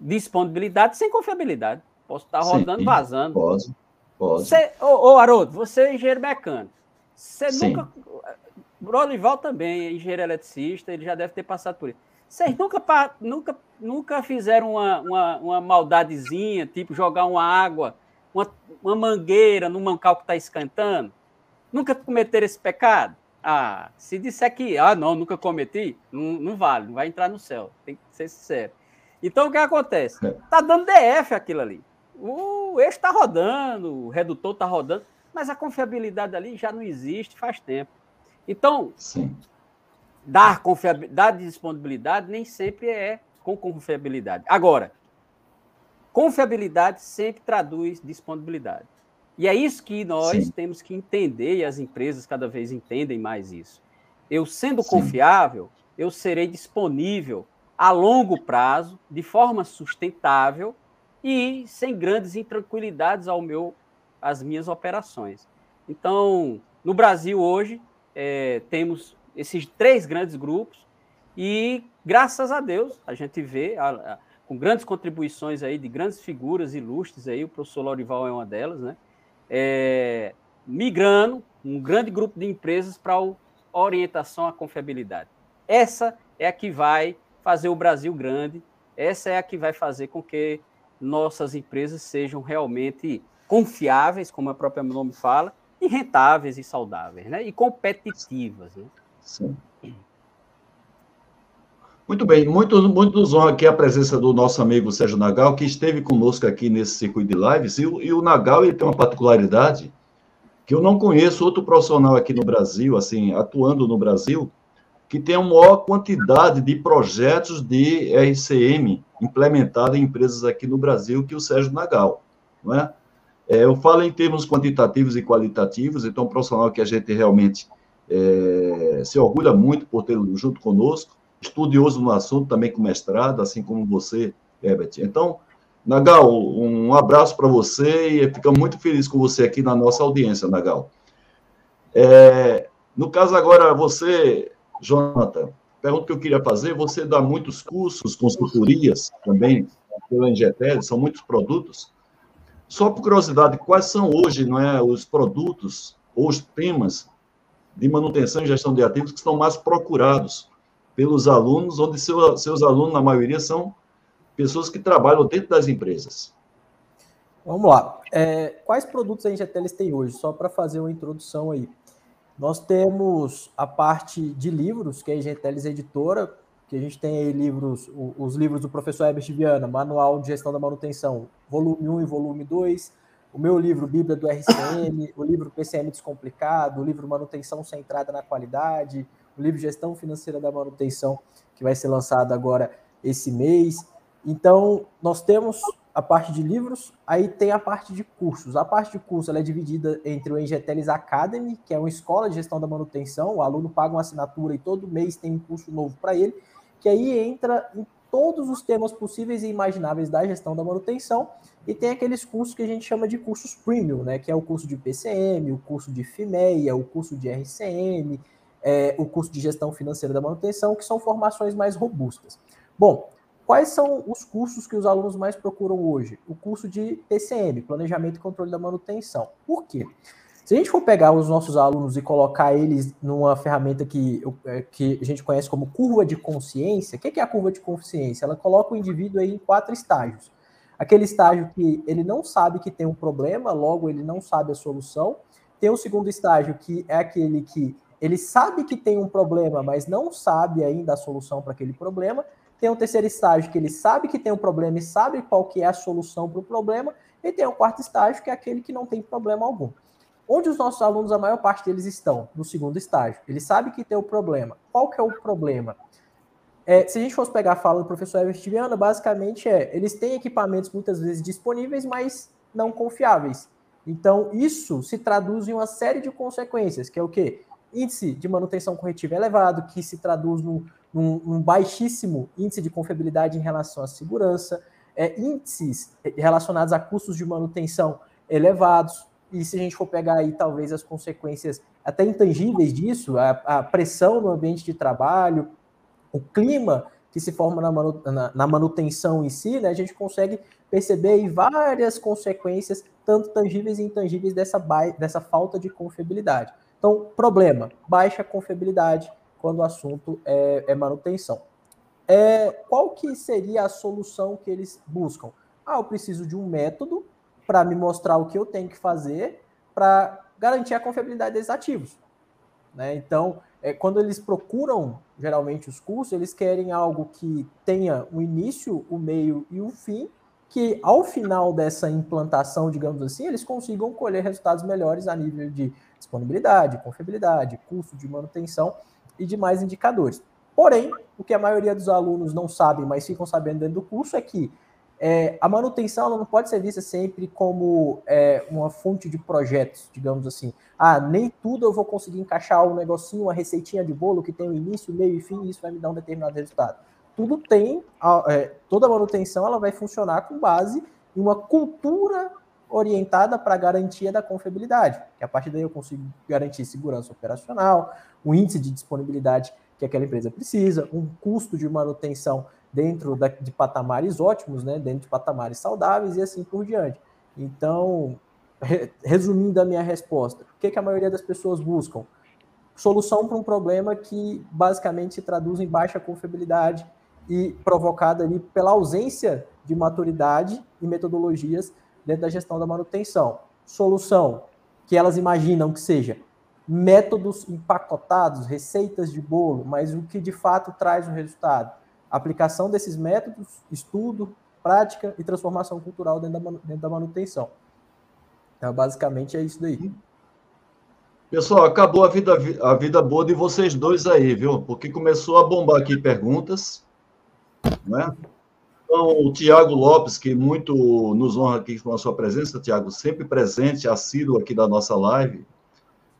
disponibilidade sem confiabilidade. Posso estar rodando, Sim, vazando. Pode, pode. Você, ô, ô, Haroldo, você é engenheiro mecânico. Você Sim. nunca... Brolival também é engenheiro eletricista, ele já deve ter passado por isso. Vocês nunca, nunca, nunca fizeram uma, uma, uma maldadezinha, tipo jogar uma água, uma, uma mangueira no mancal que está esquentando? Nunca cometeram esse pecado? Ah, se disser que, ah, não, nunca cometi, não, não vale, não vai entrar no céu, tem que ser sincero. Então, o que acontece? É. Tá dando DF aquilo ali. O eixo está rodando, o redutor está rodando, mas a confiabilidade ali já não existe faz tempo. Então, Sim. dar confiabilidade, dar disponibilidade nem sempre é com confiabilidade. Agora, confiabilidade sempre traduz disponibilidade. E é isso que nós Sim. temos que entender, e as empresas cada vez entendem mais isso. Eu sendo Sim. confiável, eu serei disponível a longo prazo, de forma sustentável e sem grandes intranquilidades ao meu, às minhas operações. Então, no Brasil hoje, é, temos esses três grandes grupos e, graças a Deus, a gente vê a, a, com grandes contribuições aí de grandes figuras ilustres aí, o professor Lorival é uma delas, né? É, migrando um grande grupo de empresas para a orientação à confiabilidade. Essa é a que vai fazer o Brasil grande. Essa é a que vai fazer com que nossas empresas sejam realmente confiáveis, como a própria nome fala, e rentáveis e saudáveis, né? E competitivas, né? Sim. Muito bem, muito, muito honra aqui a presença do nosso amigo Sérgio Nagal, que esteve conosco aqui nesse circuito de lives, e, e o Nagal ele tem uma particularidade que eu não conheço outro profissional aqui no Brasil, assim, atuando no Brasil, que tem a maior quantidade de projetos de RCM implementado em empresas aqui no Brasil que o Sérgio Nagal, não é? É eu falo em termos quantitativos e qualitativos, então, um profissional que a gente realmente é, se orgulha muito por ter junto conosco, estudioso no assunto, também com mestrado, assim como você, Herbert. Então, Nagal, um abraço para você e fica muito feliz com você aqui na nossa audiência, Nagal. É, no caso agora, você Jonathan, pergunta que eu queria fazer, você dá muitos cursos, consultorias também pela Ingetel, são muitos produtos. Só por curiosidade, quais são hoje não é, os produtos ou os temas de manutenção e gestão de ativos que estão mais procurados pelos alunos, onde seu, seus alunos, na maioria, são pessoas que trabalham dentro das empresas? Vamos lá. É, quais produtos a Ingetel tem hoje? Só para fazer uma introdução aí. Nós temos a parte de livros, que é a Genteles Editora, que a gente tem aí livros, os livros do professor Herbert Viana, Manual de Gestão da Manutenção, volume 1 e volume 2, o meu livro Bíblia do RCM, o livro PCM Descomplicado, o livro Manutenção Centrada na Qualidade, o livro Gestão Financeira da Manutenção, que vai ser lançado agora esse mês. Então, nós temos a parte de livros, aí tem a parte de cursos. A parte de curso é dividida entre o Engetelis Academy, que é uma escola de gestão da manutenção, o aluno paga uma assinatura e todo mês tem um curso novo para ele, que aí entra em todos os temas possíveis e imagináveis da gestão da manutenção, e tem aqueles cursos que a gente chama de cursos premium, né, que é o curso de PCM, o curso de FIMEA, o curso de RCM, é, o curso de gestão financeira da manutenção, que são formações mais robustas. Bom, Quais são os cursos que os alunos mais procuram hoje? O curso de PCM, Planejamento e Controle da Manutenção. Por quê? Se a gente for pegar os nossos alunos e colocar eles numa ferramenta que, é, que a gente conhece como curva de consciência, o que é a curva de consciência? Ela coloca o indivíduo aí em quatro estágios. Aquele estágio que ele não sabe que tem um problema, logo ele não sabe a solução. Tem o segundo estágio, que é aquele que ele sabe que tem um problema, mas não sabe ainda a solução para aquele problema. Tem um terceiro estágio que ele sabe que tem um problema e sabe qual que é a solução para o problema. E tem o quarto estágio que é aquele que não tem problema algum. Onde os nossos alunos, a maior parte deles estão? No segundo estágio. Ele sabe que tem o problema. Qual que é o problema? É, se a gente fosse pegar a fala do professor Everett Viana, basicamente é, eles têm equipamentos muitas vezes disponíveis, mas não confiáveis. Então, isso se traduz em uma série de consequências, que é o quê? Índice de manutenção corretiva elevado, que se traduz no, um, um baixíssimo índice de confiabilidade em relação à segurança, é, índices relacionados a custos de manutenção elevados, e se a gente for pegar aí talvez as consequências até intangíveis disso, a, a pressão no ambiente de trabalho, o clima que se forma na, manu, na, na manutenção em si, né, a gente consegue perceber aí várias consequências, tanto tangíveis e intangíveis, dessa, dessa falta de confiabilidade. Então, problema, baixa confiabilidade, quando o assunto é, é manutenção. é, qual que seria a solução que eles buscam? Ah, eu preciso de um método para me mostrar o que eu tenho que fazer para garantir a confiabilidade desses ativos. Né? Então, é, quando eles procuram geralmente os cursos, eles querem algo que tenha o um início, o um meio e o um fim, que ao final dessa implantação, digamos assim, eles consigam colher resultados melhores a nível de disponibilidade, confiabilidade, custo de manutenção e demais indicadores. Porém, o que a maioria dos alunos não sabem, mas ficam sabendo dentro do curso, é que é, a manutenção não pode ser vista sempre como é, uma fonte de projetos, digamos assim. Ah, nem tudo eu vou conseguir encaixar um negocinho, uma receitinha de bolo que tem um início, meio e fim, e isso vai me dar um determinado resultado. Tudo tem, é, toda manutenção ela vai funcionar com base em uma cultura orientada para a garantia da confiabilidade, que a partir daí eu consigo garantir segurança operacional, o índice de disponibilidade que aquela empresa precisa, um custo de manutenção dentro da, de patamares ótimos, né, dentro de patamares saudáveis e assim por diante. Então, re, resumindo a minha resposta, o que, que a maioria das pessoas buscam? Solução para um problema que basicamente se traduz em baixa confiabilidade e provocada ali pela ausência de maturidade e metodologias dentro da gestão da manutenção. Solução que elas imaginam que seja métodos empacotados, receitas de bolo, mas o que de fato traz o resultado? Aplicação desses métodos, estudo, prática e transformação cultural dentro da, dentro da manutenção. Então, basicamente é isso daí. Pessoal, acabou a vida, a vida boa de vocês dois aí, viu? Porque começou a bombar aqui perguntas, né? Então, o Tiago Lopes, que muito nos honra aqui com a sua presença, Tiago, sempre presente, assíduo aqui da nossa live,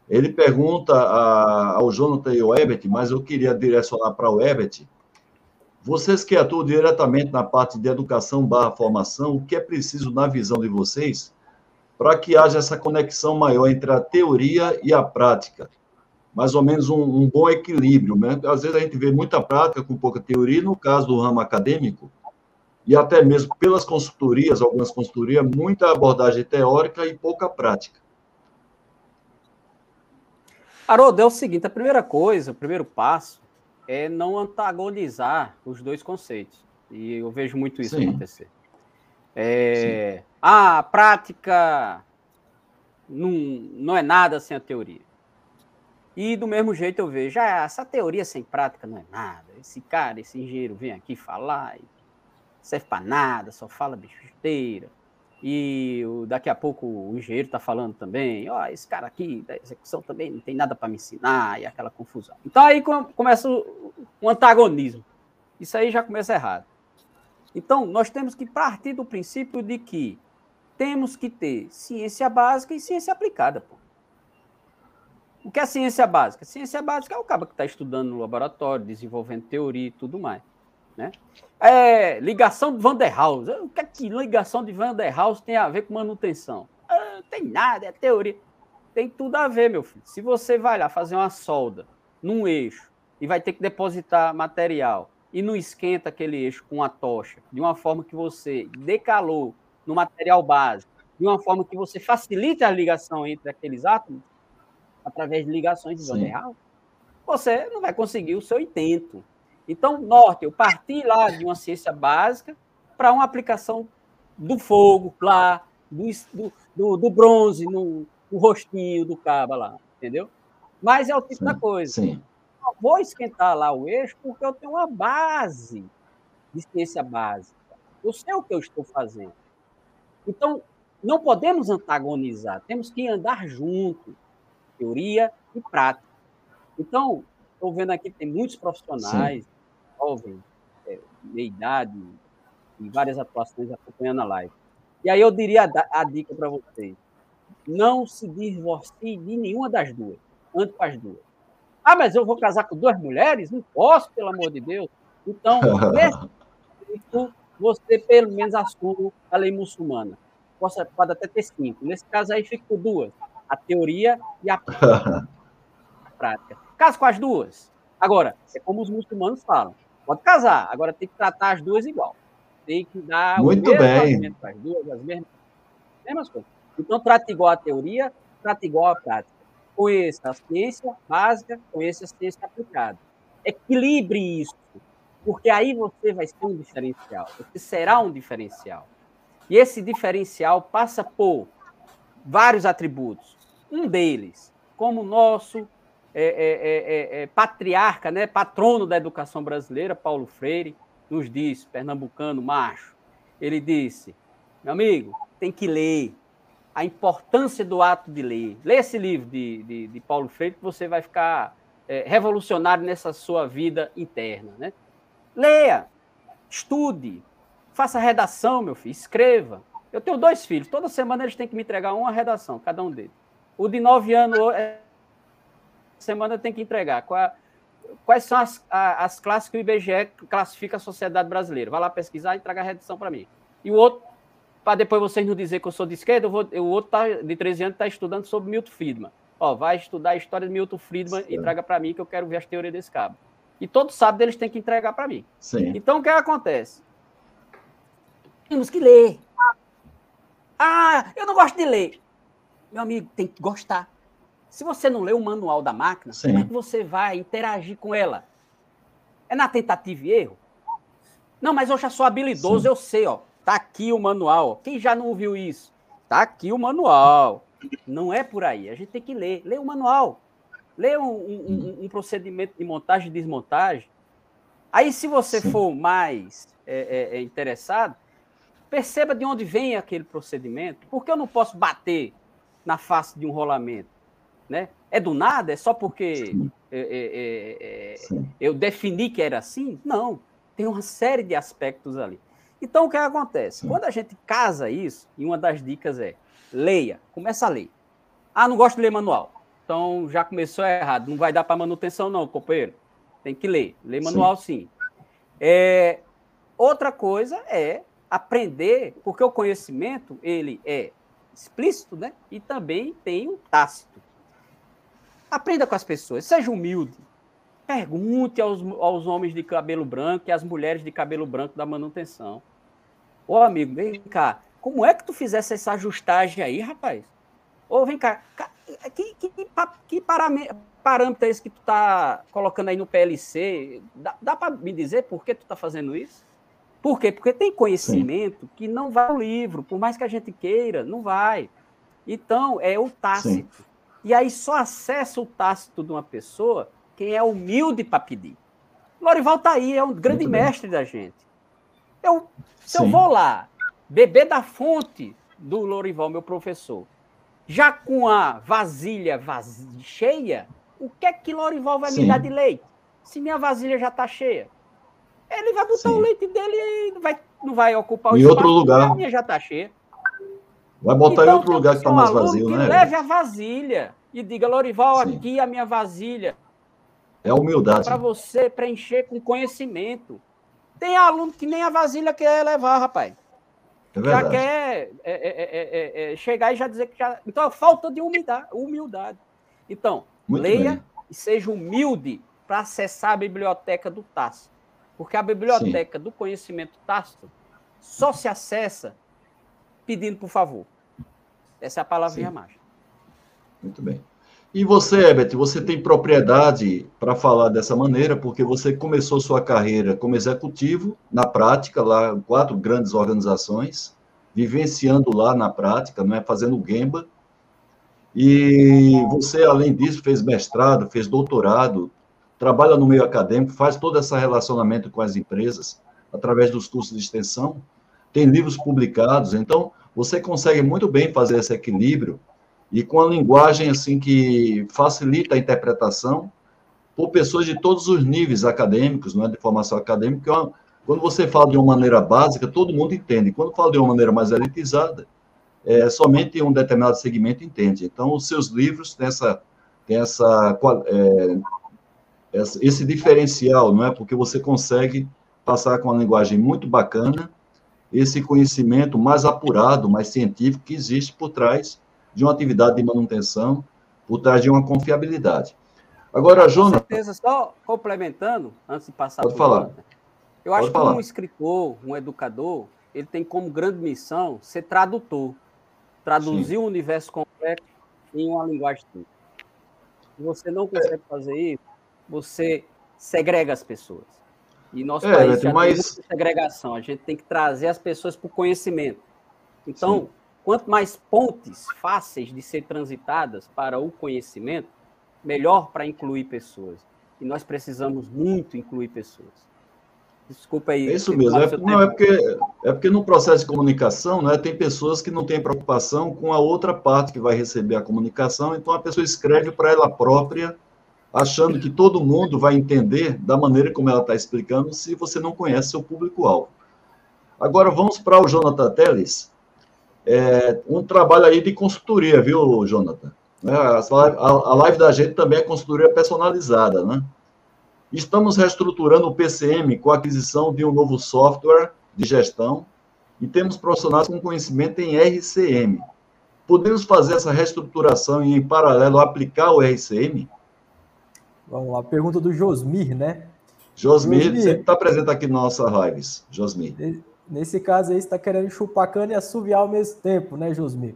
ele pergunta a, ao Jonathan e ao Ebert, mas eu queria direcionar para o Ebert, vocês que atuam diretamente na parte de educação barra formação, o que é preciso na visão de vocês para que haja essa conexão maior entre a teoria e a prática? Mais ou menos um, um bom equilíbrio. Né? Às vezes a gente vê muita prática com pouca teoria, no caso do ramo acadêmico, e até mesmo pelas consultorias, algumas consultorias, muita abordagem teórica e pouca prática. Haroldo, é o seguinte, a primeira coisa, o primeiro passo é não antagonizar os dois conceitos. E eu vejo muito isso Sim. acontecer. É, a prática não, não é nada sem a teoria. E do mesmo jeito eu vejo, ah, essa teoria sem prática não é nada. Esse cara, esse engenheiro vem aqui falar e serve para nada, só fala besteira. E daqui a pouco o engenheiro está falando também, ó, oh, esse cara aqui da execução também não tem nada para me ensinar, e aquela confusão. Então aí começa o, o antagonismo. Isso aí já começa errado. Então, nós temos que partir do princípio de que temos que ter ciência básica e ciência aplicada. Pô. O que é ciência básica? Ciência básica é o cara que está estudando no laboratório, desenvolvendo teoria e tudo mais. Né? É, ligação de Van der Haus. O que é que ligação de Van der Haus tem a ver com manutenção? Ah, não tem nada, é teoria. Tem tudo a ver, meu filho. Se você vai lá fazer uma solda num eixo e vai ter que depositar material e não esquenta aquele eixo com a tocha de uma forma que você dê calor no material básico, de uma forma que você facilite a ligação entre aqueles átomos, através de ligações de Van der Haus, você não vai conseguir o seu intento. Então, norte, eu parti lá de uma ciência básica para uma aplicação do fogo lá, do, do, do bronze no, no, rostinho do cabo lá, entendeu? Mas é o tipo sim, da coisa. Sim. Eu vou esquentar lá o eixo porque eu tenho uma base de ciência básica. Eu sei o que eu estou fazendo. Então, não podemos antagonizar, temos que andar junto, teoria e prática. Então, estou vendo aqui que tem muitos profissionais, jovem, é, meia idade, e várias atuações acompanhando a live. E aí eu diria a, a dica para vocês: não se divorcie de nenhuma das duas, com as duas. Ah, mas eu vou casar com duas mulheres? Não posso, pelo amor de Deus. Então, você pelo menos assume a lei muçulmana. Pode, pode até ter cinco. Nesse caso aí, fica com duas: a teoria e a prática. Caso com as duas. Agora, é como os muçulmanos falam: Pode casar, agora tem que tratar as duas igual. Tem que dar Muito o bem. para as duas, as mesmas, mesmas coisas. Então, trata igual a teoria, trata igual a prática. Conheça a ciência básica, conheça a ciência aplicada. Equilibre isso. Porque aí você vai ser um diferencial. Você será um diferencial. E esse diferencial passa por vários atributos. Um deles, como nosso é, é, é, é, patriarca, né, patrono da educação brasileira, Paulo Freire, nos disse, pernambucano, macho, ele disse, meu amigo, tem que ler a importância do ato de ler. Lê esse livro de, de, de Paulo Freire que você vai ficar é, revolucionário nessa sua vida interna. Né? Leia, estude, faça redação, meu filho, escreva. Eu tenho dois filhos, toda semana eles têm que me entregar uma redação, cada um deles. O de nove anos, é, semana tem que entregar. Quais são as, as classes que o IBGE classifica a sociedade brasileira? Vai lá pesquisar e entregar a redação para mim. E o outro, para depois vocês não dizer que eu sou de esquerda, eu vou, o outro tá, de 13 anos está estudando sobre Milton Friedman. Ó, vai estudar a história de Milton Friedman Sim. e entrega para mim que eu quero ver as teorias desse cabo. E todo sábado eles têm que entregar para mim. Sim. Então o que acontece? Temos que ler. Ah, eu não gosto de ler. Meu amigo, tem que gostar. Se você não lê o manual da máquina, Sim. como é que você vai interagir com ela? É na tentativa e erro? Não, mas eu já sou habilidoso, Sim. eu sei, ó. Tá aqui o manual. Quem já não ouviu isso? Tá aqui o manual. Não é por aí. A gente tem que ler. Lê o manual. Lê um, um, um procedimento de montagem e desmontagem. Aí, se você Sim. for mais é, é, é, interessado, perceba de onde vem aquele procedimento. Por que eu não posso bater na face de um rolamento? Né? É do nada? É só porque é, é, é, eu defini que era assim? Não. Tem uma série de aspectos ali. Então, o que acontece? Sim. Quando a gente casa isso, e uma das dicas é leia, começa a ler. Ah, não gosto de ler manual. Então já começou errado. Não vai dar para manutenção, não, companheiro. Tem que ler. Ler manual, sim. sim. É, outra coisa é aprender, porque o conhecimento ele é explícito, né? E também tem o tácito. Aprenda com as pessoas, seja humilde. Pergunte aos, aos homens de cabelo branco e às mulheres de cabelo branco da manutenção. Ô, amigo, vem cá. Como é que tu fizesse essa ajustagem aí, rapaz? Ô, vem cá. Que, que, que parâmetro é esse que tu tá colocando aí no PLC? Dá, dá para me dizer por que tu tá fazendo isso? Por quê? Porque tem conhecimento Sim. que não vai no livro, por mais que a gente queira, não vai. Então, é o tácito. Sim. E aí só acessa o tácito de uma pessoa quem é humilde para pedir. Lorival está aí, é um grande mestre da gente. Eu, se Sim. eu vou lá beber da fonte do Lorival, meu professor, já com a vasilha vaz... cheia, o que é que Lorival vai Sim. me dar de leite? Se minha vasilha já está cheia. Ele vai botar Sim. o leite dele e não vai, não vai ocupar o em outro lugar. A minha já está cheia. Vai botar então, em outro lugar que está mais vazio, né? Leve a vasilha e diga, Lorival, Sim. aqui a minha vasilha. É humildade. Para você preencher com conhecimento. Tem aluno que nem a vasilha quer levar, rapaz. É já quer é é, é, é, é, chegar e já dizer que já. Então, é falta de humildade. humildade. Então, Muito leia bem. e seja humilde para acessar a biblioteca do Tácito. Porque a biblioteca Sim. do conhecimento tácito só se acessa pedindo por favor. Essa é a palavrinha mágica. Muito bem. E você, Herbert, você tem propriedade para falar dessa maneira, porque você começou sua carreira como executivo, na prática, lá em quatro grandes organizações, vivenciando lá na prática, não é fazendo Gemba. E você, além disso, fez mestrado, fez doutorado, trabalha no meio acadêmico, faz todo esse relacionamento com as empresas através dos cursos de extensão, tem livros publicados, então você consegue muito bem fazer esse equilíbrio e com a linguagem assim que facilita a interpretação por pessoas de todos os níveis acadêmicos, não é de formação acadêmica. É quando você fala de uma maneira básica, todo mundo entende. Quando fala de uma maneira mais elitizada, é, somente um determinado segmento entende. Então, os seus livros têm essa, têm essa, é, esse diferencial, não é? Porque você consegue passar com uma linguagem muito bacana esse conhecimento mais apurado, mais científico que existe por trás de uma atividade de manutenção, por trás de uma confiabilidade. Agora, Jonas. Com certeza, só complementando, antes de passar Pode falar. Jonathan, eu Pode acho falar. que um escritor, um educador, ele tem como grande missão ser tradutor. Traduzir Sim. o universo complexo em uma linguagem simples. Se você não consegue fazer isso, você segrega as pessoas. E nosso é, país já mais... tem segregação. A gente tem que trazer as pessoas para o conhecimento. Então, Sim. quanto mais pontes fáceis de ser transitadas para o conhecimento, melhor para incluir pessoas. E nós precisamos muito incluir pessoas. Desculpa aí. É isso mesmo. É, não, é, porque, é porque no processo de comunicação, né, tem pessoas que não têm preocupação com a outra parte que vai receber a comunicação, então a pessoa escreve para ela própria, achando que todo mundo vai entender da maneira como ela está explicando, se você não conhece seu público-alvo. Agora vamos para o Jonathan Teles. É, um trabalho aí de consultoria, viu, Jonathan? É, a live da gente também é consultoria personalizada, né? Estamos reestruturando o PCM com a aquisição de um novo software de gestão e temos profissionais com conhecimento em RCM. Podemos fazer essa reestruturação e, em paralelo, aplicar o RCM? Vamos lá, pergunta do Josmir, né? Josmir, Josmir sempre está presente aqui nas nossas lives, Josmir. Nesse caso aí, você está querendo chupar cana e assoviar ao mesmo tempo, né, Josmir?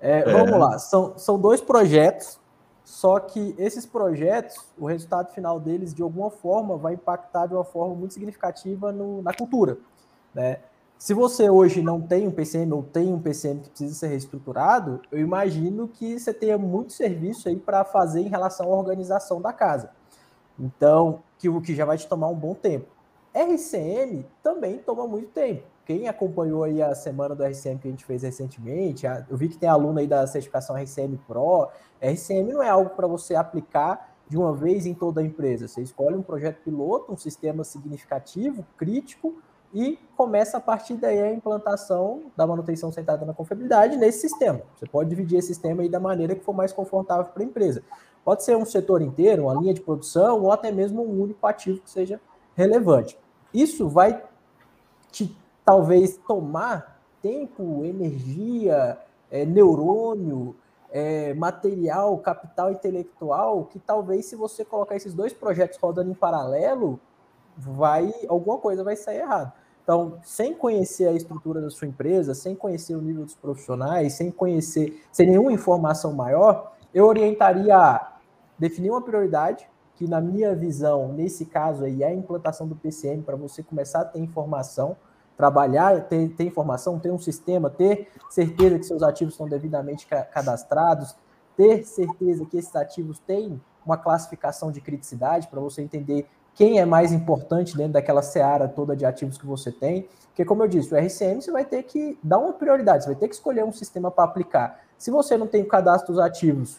É, é. Vamos lá, são, são dois projetos só que esses projetos, o resultado final deles, de alguma forma, vai impactar de uma forma muito significativa no, na cultura. Né? Se você hoje não tem um PCM ou tem um PCM que precisa ser reestruturado, eu imagino que você tenha muito serviço aí para fazer em relação à organização da casa. Então, que o que já vai te tomar um bom tempo. RCM também toma muito tempo quem acompanhou aí a semana do RCM que a gente fez recentemente, eu vi que tem aluno aí da certificação RCM Pro. RCM não é algo para você aplicar de uma vez em toda a empresa. Você escolhe um projeto piloto, um sistema significativo, crítico, e começa a partir daí a implantação da manutenção centrada na confiabilidade nesse sistema. Você pode dividir esse sistema aí da maneira que for mais confortável para a empresa. Pode ser um setor inteiro, uma linha de produção, ou até mesmo um único ativo que seja relevante. Isso vai te talvez tomar tempo, energia, é, neurônio, é, material, capital intelectual, que talvez se você colocar esses dois projetos rodando em paralelo, vai alguma coisa vai sair errado. Então, sem conhecer a estrutura da sua empresa, sem conhecer o nível dos profissionais, sem conhecer, sem nenhuma informação maior, eu orientaria a definir uma prioridade, que na minha visão, nesse caso aí, é a implantação do PCM para você começar a ter informação, trabalhar, ter, ter, informação, ter um sistema, ter certeza que seus ativos estão devidamente cadastrados, ter certeza que esses ativos têm uma classificação de criticidade para você entender quem é mais importante dentro daquela seara toda de ativos que você tem. Porque, como eu disse, o RCM você vai ter que dar uma prioridade, você vai ter que escolher um sistema para aplicar. Se você não tem o cadastro dos ativos,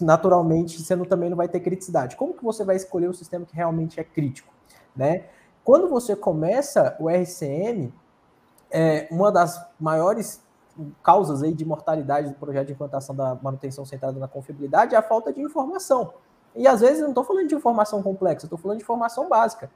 naturalmente você não, também não vai ter criticidade. Como que você vai escolher o sistema que realmente é crítico? Né? Quando você começa o RCM, é, uma das maiores causas aí de mortalidade do projeto de implantação da manutenção centrada na confiabilidade é a falta de informação. E às vezes eu não estou falando de informação complexa, estou falando de informação básica.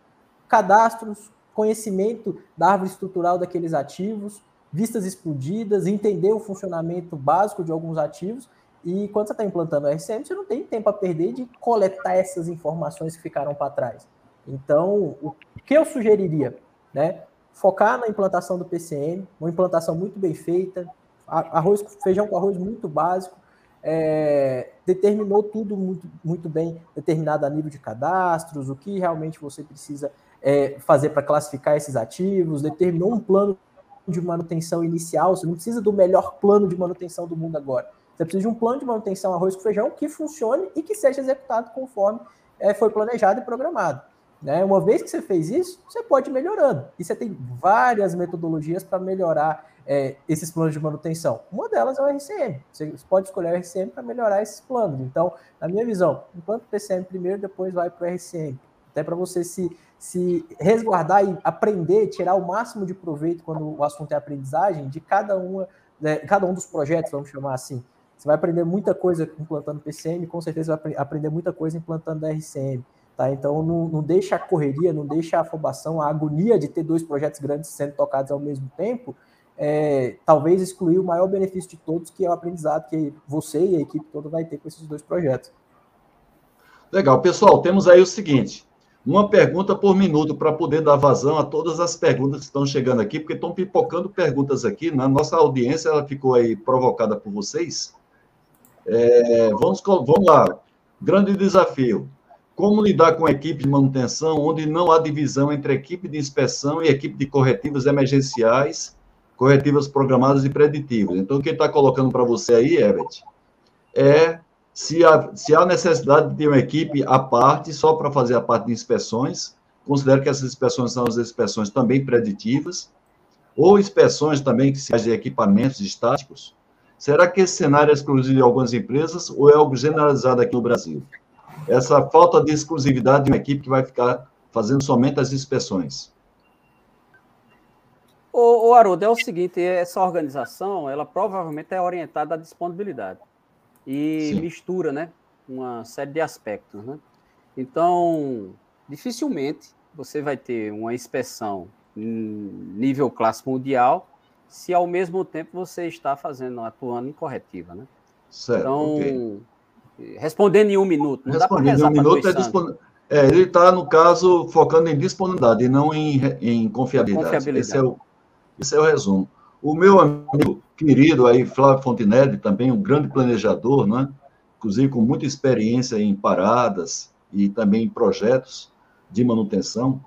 Cadastros, conhecimento da árvore estrutural daqueles ativos, vistas explodidas, entender o funcionamento básico de alguns ativos. E quando você está implantando o RCM, você não tem tempo a perder de coletar essas informações que ficaram para trás. Então, o que eu sugeriria? Né? Focar na implantação do PCM, uma implantação muito bem feita, arroz, feijão com arroz muito básico, é, determinou tudo muito, muito bem determinado a nível de cadastros, o que realmente você precisa é, fazer para classificar esses ativos, determinou um plano de manutenção inicial, você não precisa do melhor plano de manutenção do mundo agora. Você precisa de um plano de manutenção arroz com feijão que funcione e que seja executado conforme é, foi planejado e programado. Né? Uma vez que você fez isso, você pode ir melhorando. E você tem várias metodologias para melhorar é, esses planos de manutenção. Uma delas é o RCM. Você pode escolher o RCM para melhorar esses planos. Então, na minha visão, enquanto o PCM primeiro, depois vai para o RCM. Até para você se, se resguardar e aprender, tirar o máximo de proveito quando o assunto é aprendizagem de cada, uma, né, cada um dos projetos, vamos chamar assim. Você vai aprender muita coisa implantando PCM, com certeza vai aprender muita coisa implantando RCM. Tá? Então, não, não deixa a correria, não deixa a afobação, a agonia de ter dois projetos grandes sendo tocados ao mesmo tempo, é, talvez excluir o maior benefício de todos, que é o aprendizado que você e a equipe toda vai ter com esses dois projetos. Legal. Pessoal, temos aí o seguinte, uma pergunta por minuto para poder dar vazão a todas as perguntas que estão chegando aqui, porque estão pipocando perguntas aqui. Na né? nossa audiência, ela ficou aí provocada por vocês. É, vamos, vamos lá. Grande desafio. como lidar com equipe de manutenção, onde não há divisão entre equipe de inspeção e equipe de corretivas emergenciais, corretivas programadas e preditivas. Então, quem está colocando para você aí, Herbert, é se há, se há necessidade de ter uma equipe à parte, só para fazer a parte de inspeções, considero que essas inspeções são as inspeções também preditivas, ou inspeções também que se de equipamentos estáticos. Será que esse cenário é exclusivo de algumas empresas ou é algo generalizado aqui no Brasil? essa falta de exclusividade de uma equipe que vai ficar fazendo somente as inspeções. O, o Haroldo, é o seguinte, essa organização, ela provavelmente é orientada à disponibilidade e Sim. mistura, né, uma série de aspectos, né? Então, dificilmente você vai ter uma inspeção nível classe mundial se ao mesmo tempo você está fazendo, atuando em corretiva, né? Certo, então, okay. Respondendo em um minuto. Não Respondendo em um minuto é, dispon... é Ele está, no caso, focando em disponibilidade e não em, em confiabilidade. confiabilidade. Esse, é o, esse é o resumo. O meu amigo querido aí, Flávio Fontinelli, também um grande planejador, né? inclusive com muita experiência em paradas e também em projetos de manutenção,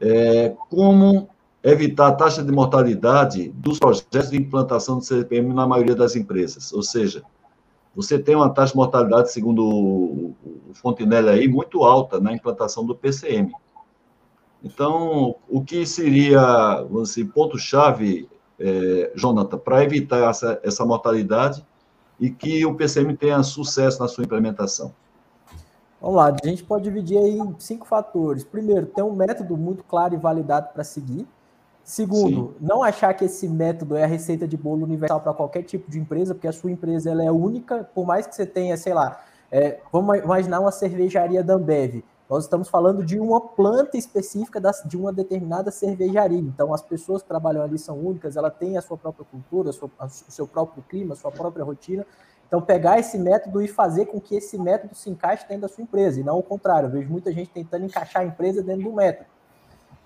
é, como evitar a taxa de mortalidade dos projetos de implantação do CPM na maioria das empresas. Ou seja, você tem uma taxa de mortalidade, segundo o, Fontenelle aí, muito alta na implantação do PCM. Então, o que seria, vamos dizer, ponto-chave, é, Jonathan, para evitar essa, essa mortalidade e que o PCM tenha sucesso na sua implementação? Vamos lá, a gente pode dividir aí em cinco fatores. Primeiro, ter um método muito claro e validado para seguir. Segundo, Sim. não achar que esse método é a receita de bolo universal para qualquer tipo de empresa, porque a sua empresa ela é única, por mais que você tenha, sei lá, é, vamos imaginar uma cervejaria da Ambev. Nós estamos falando de uma planta específica da, de uma determinada cervejaria. Então, as pessoas que trabalham ali são únicas, ela tem a sua própria cultura, sua, o seu próprio clima, a sua própria rotina. Então, pegar esse método e fazer com que esse método se encaixe dentro da sua empresa, e não o contrário. Eu vejo muita gente tentando encaixar a empresa dentro do método.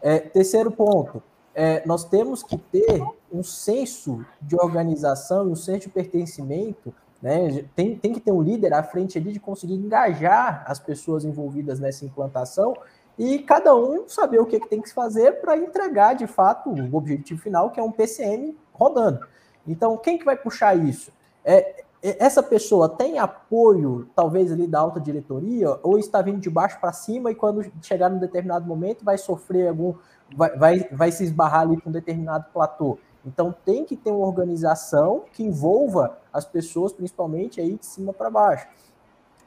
É, terceiro ponto, é, nós temos que ter um senso de organização, um senso de pertencimento, né? Tem, tem que ter um líder à frente ali de conseguir engajar as pessoas envolvidas nessa implantação e cada um saber o que, que tem que fazer para entregar de fato o objetivo final, que é um PCM rodando. Então, quem que vai puxar isso? É, essa pessoa tem apoio, talvez, ali da alta diretoria, ou está vindo de baixo para cima e quando chegar num determinado momento vai sofrer algum vai, vai, vai se esbarrar ali com um determinado platô. Então tem que ter uma organização que envolva as pessoas, principalmente aí de cima para baixo.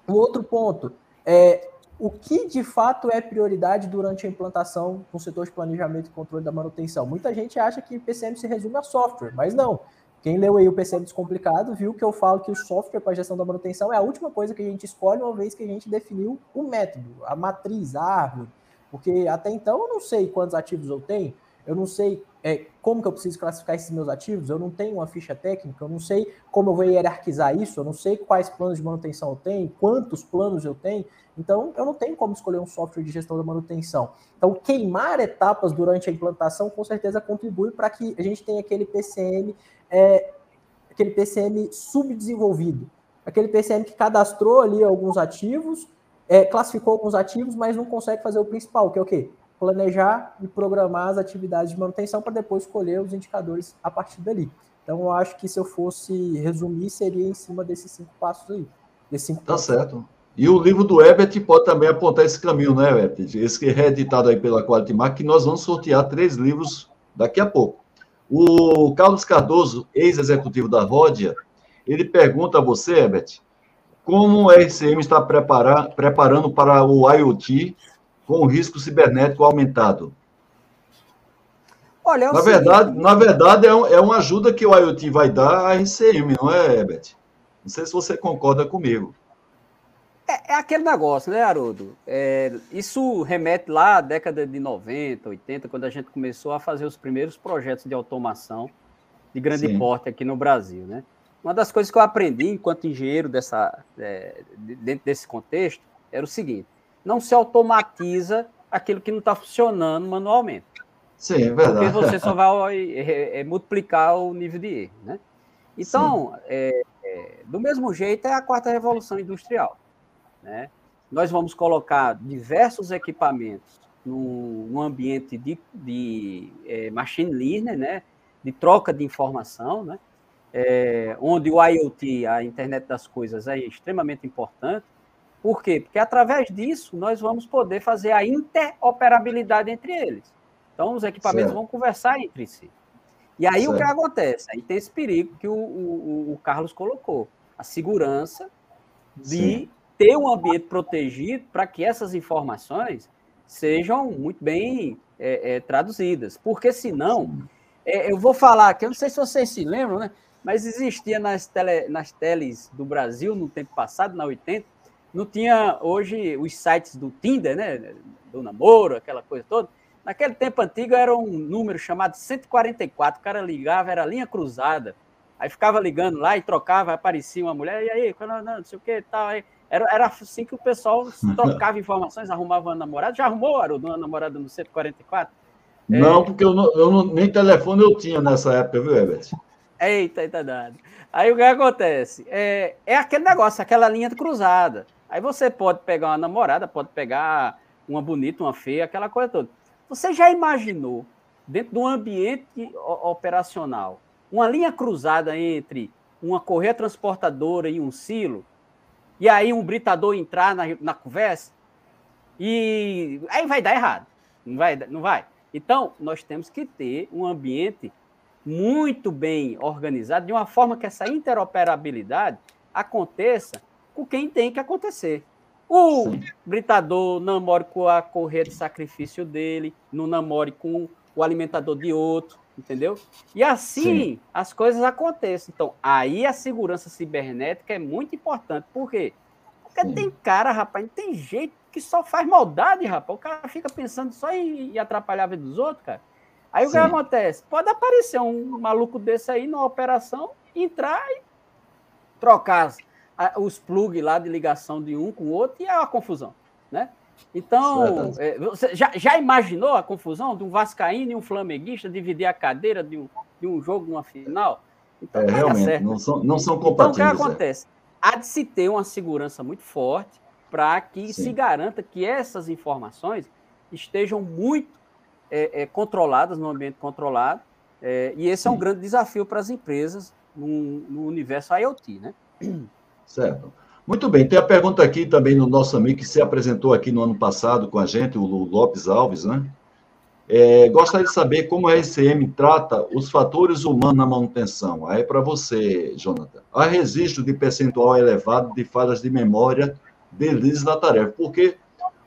Um outro ponto é o que de fato é prioridade durante a implantação no setor de planejamento e controle da manutenção. Muita gente acha que PCM se resume a software, mas não. Quem leu aí o PCM Descomplicado viu que eu falo que o software para gestão da manutenção é a última coisa que a gente escolhe uma vez que a gente definiu o método, a matriz, a árvore. Porque até então eu não sei quantos ativos eu tenho, eu não sei é, como que eu preciso classificar esses meus ativos, eu não tenho uma ficha técnica, eu não sei como eu vou hierarquizar isso, eu não sei quais planos de manutenção eu tenho, quantos planos eu tenho, então eu não tenho como escolher um software de gestão da manutenção. Então, queimar etapas durante a implantação com certeza contribui para que a gente tenha aquele PCM, é, aquele PCM subdesenvolvido, aquele PCM que cadastrou ali alguns ativos, é, classificou alguns ativos, mas não consegue fazer o principal, que é o quê? Planejar e programar as atividades de manutenção para depois escolher os indicadores a partir dali. Então, eu acho que se eu fosse resumir, seria em cima desses cinco passos aí. Desses cinco tá passos. certo. E o livro do Ebert pode também apontar esse caminho, né, Ebert? Esse que é reeditado aí pela Quality Mark, que nós vamos sortear três livros daqui a pouco. O Carlos Cardoso, ex-executivo da Ródia, ele pergunta a você, Ebert, como a RCM está preparar, preparando para o IoT com o risco cibernético aumentado? Olha, é na, verdade, na verdade, é, um, é uma ajuda que o IoT vai dar à RCM, não é, Herbert? Não sei se você concorda comigo. É, é aquele negócio, né, Haroldo? É, isso remete lá à década de 90, 80, quando a gente começou a fazer os primeiros projetos de automação de grande Sim. porte aqui no Brasil, né? Uma das coisas que eu aprendi enquanto engenheiro dessa, é, dentro desse contexto era o seguinte: não se automatiza aquilo que não está funcionando manualmente. Sim, é verdade. Porque você só vai é, é, multiplicar o nível de erro. Né? Então, é, é, do mesmo jeito, é a quarta revolução industrial. Né? nós vamos colocar diversos equipamentos num, num ambiente de, de é, machine learning, né? de troca de informação, né? É, onde o IoT, a internet das coisas, é extremamente importante. Por quê? Porque através disso nós vamos poder fazer a interoperabilidade entre eles. Então, os equipamentos certo. vão conversar entre si. E aí certo. o que acontece? Aí tem esse perigo que o, o, o Carlos colocou: a segurança de Sim. ter um ambiente protegido para que essas informações sejam muito bem é, é, traduzidas. Porque senão, é, eu vou falar aqui, eu não sei se vocês se lembram, né? Mas existia nas, tele, nas teles do Brasil no tempo passado, na 80, não tinha hoje os sites do Tinder, né? Do namoro, aquela coisa toda. Naquele tempo antigo era um número chamado 144, o cara ligava, era linha cruzada. Aí ficava ligando lá e trocava, aparecia uma mulher, e aí, não, não sei o que tal. Aí, era, era assim que o pessoal trocava informações, arrumava uma namorada. Já arrumou, Haroldo, uma namorada no 144? Não, é... porque eu, não, eu não, nem telefone eu tinha nessa época, viu, Herbert? Eita, eita, dado. Aí o que acontece? É, é aquele negócio, aquela linha cruzada. Aí você pode pegar uma namorada, pode pegar uma bonita, uma feia, aquela coisa toda. Você já imaginou, dentro de um ambiente operacional, uma linha cruzada entre uma correia transportadora e um silo, e aí um britador entrar na, na conversa, e aí vai dar errado. Não vai, não vai. Então, nós temos que ter um ambiente muito bem organizado, de uma forma que essa interoperabilidade aconteça com quem tem que acontecer. O Sim. britador namore com a correia de sacrifício dele, não namore com o alimentador de outro, entendeu? E assim Sim. as coisas acontecem. Então, aí a segurança cibernética é muito importante. Por quê? Porque Sim. tem cara, rapaz, tem jeito que só faz maldade, rapaz. O cara fica pensando só em, atrapalhar a vida dos outros, cara. Aí Sim. o que acontece? Pode aparecer um maluco desse aí numa operação, entrar e trocar os plugs lá de ligação de um com o outro e é uma confusão, né? Então, é, você já, já, imaginou a confusão de um vascaíno e um flamenguista dividir a cadeira de um, de um jogo numa final? Então, é, realmente, não são, não são compatíveis. Então, o que é. acontece? É. Há de se ter uma segurança muito forte para que Sim. se garanta que essas informações estejam muito é, é, controladas no ambiente controlado, é, e esse é um grande desafio para as empresas no, no universo IoT, né? Certo. Muito bem, tem a pergunta aqui também no nosso amigo que se apresentou aqui no ano passado com a gente, o Lopes Alves, né? É, gostaria de saber como a RCM trata os fatores humanos na manutenção. Aí para você, Jonathan. Há registro de percentual elevado de falhas de memória deslizes na tarefa, porque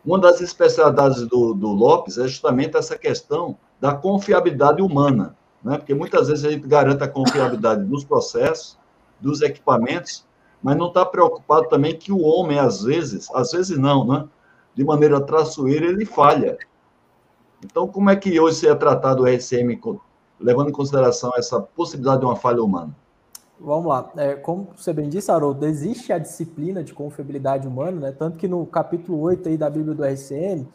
uma das especialidades do, do Lopes é justamente essa questão da confiabilidade humana, né? porque muitas vezes a gente garante a confiabilidade dos processos, dos equipamentos, mas não está preocupado também que o homem, às vezes, às vezes não, né? De maneira traçoeira, ele falha. Então, como é que hoje é tratado o RCM, levando em consideração essa possibilidade de uma falha humana? Vamos lá. É, como você bem disse, Haroldo, existe a disciplina de confiabilidade humana, né? Tanto que no capítulo 8 aí da Bíblia do RCM,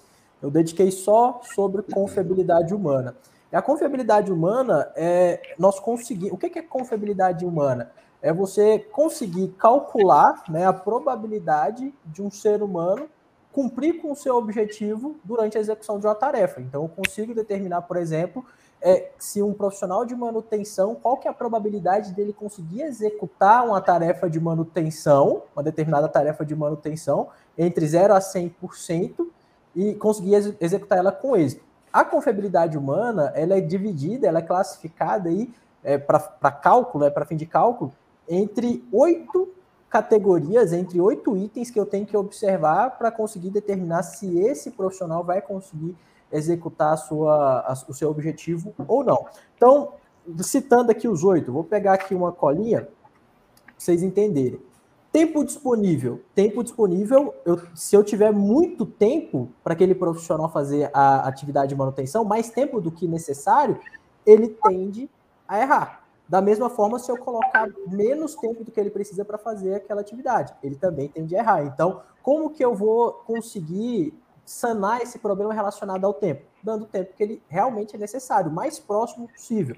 eu dediquei só sobre confiabilidade humana. E a confiabilidade humana é nós conseguimos. O que é confiabilidade humana? é você conseguir calcular né, a probabilidade de um ser humano cumprir com o seu objetivo durante a execução de uma tarefa. Então, eu consigo determinar, por exemplo, é, se um profissional de manutenção, qual que é a probabilidade dele conseguir executar uma tarefa de manutenção, uma determinada tarefa de manutenção, entre 0 a 100% e conseguir ex executar ela com êxito. A confiabilidade humana, ela é dividida, ela é classificada aí é, para cálculo, é, para fim de cálculo, entre oito categorias, entre oito itens que eu tenho que observar para conseguir determinar se esse profissional vai conseguir executar sua, a, o seu objetivo ou não. Então, citando aqui os oito, vou pegar aqui uma colinha para vocês entenderem. Tempo disponível. Tempo disponível, eu, se eu tiver muito tempo para aquele profissional fazer a atividade de manutenção, mais tempo do que necessário, ele tende a errar. Da mesma forma, se eu colocar menos tempo do que ele precisa para fazer aquela atividade, ele também tende a errar. Então, como que eu vou conseguir sanar esse problema relacionado ao tempo? Dando o tempo que ele realmente é necessário, o mais próximo possível.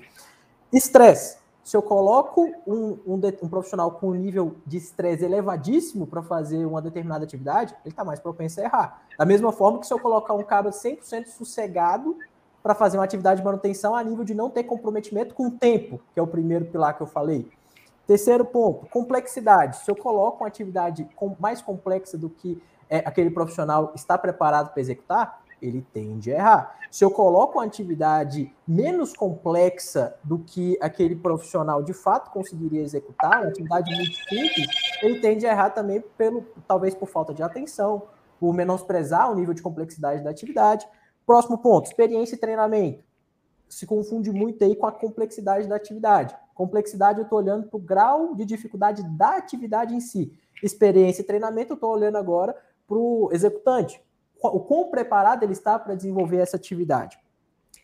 Estresse. Se eu coloco um, um, um profissional com um nível de estresse elevadíssimo para fazer uma determinada atividade, ele está mais propenso a errar. Da mesma forma que se eu colocar um cara 100% sossegado para fazer uma atividade de manutenção a nível de não ter comprometimento com o tempo, que é o primeiro pilar que eu falei. Terceiro ponto, complexidade. Se eu coloco uma atividade mais complexa do que é, aquele profissional está preparado para executar, ele tende a errar. Se eu coloco uma atividade menos complexa do que aquele profissional de fato conseguiria executar, uma atividade muito simples, ele tende a errar também pelo talvez por falta de atenção, por menosprezar o nível de complexidade da atividade. Próximo ponto, experiência e treinamento. Se confunde muito aí com a complexidade da atividade. Complexidade, eu estou olhando para o grau de dificuldade da atividade em si. Experiência e treinamento, eu estou olhando agora para o executante o quão preparado ele está para desenvolver essa atividade.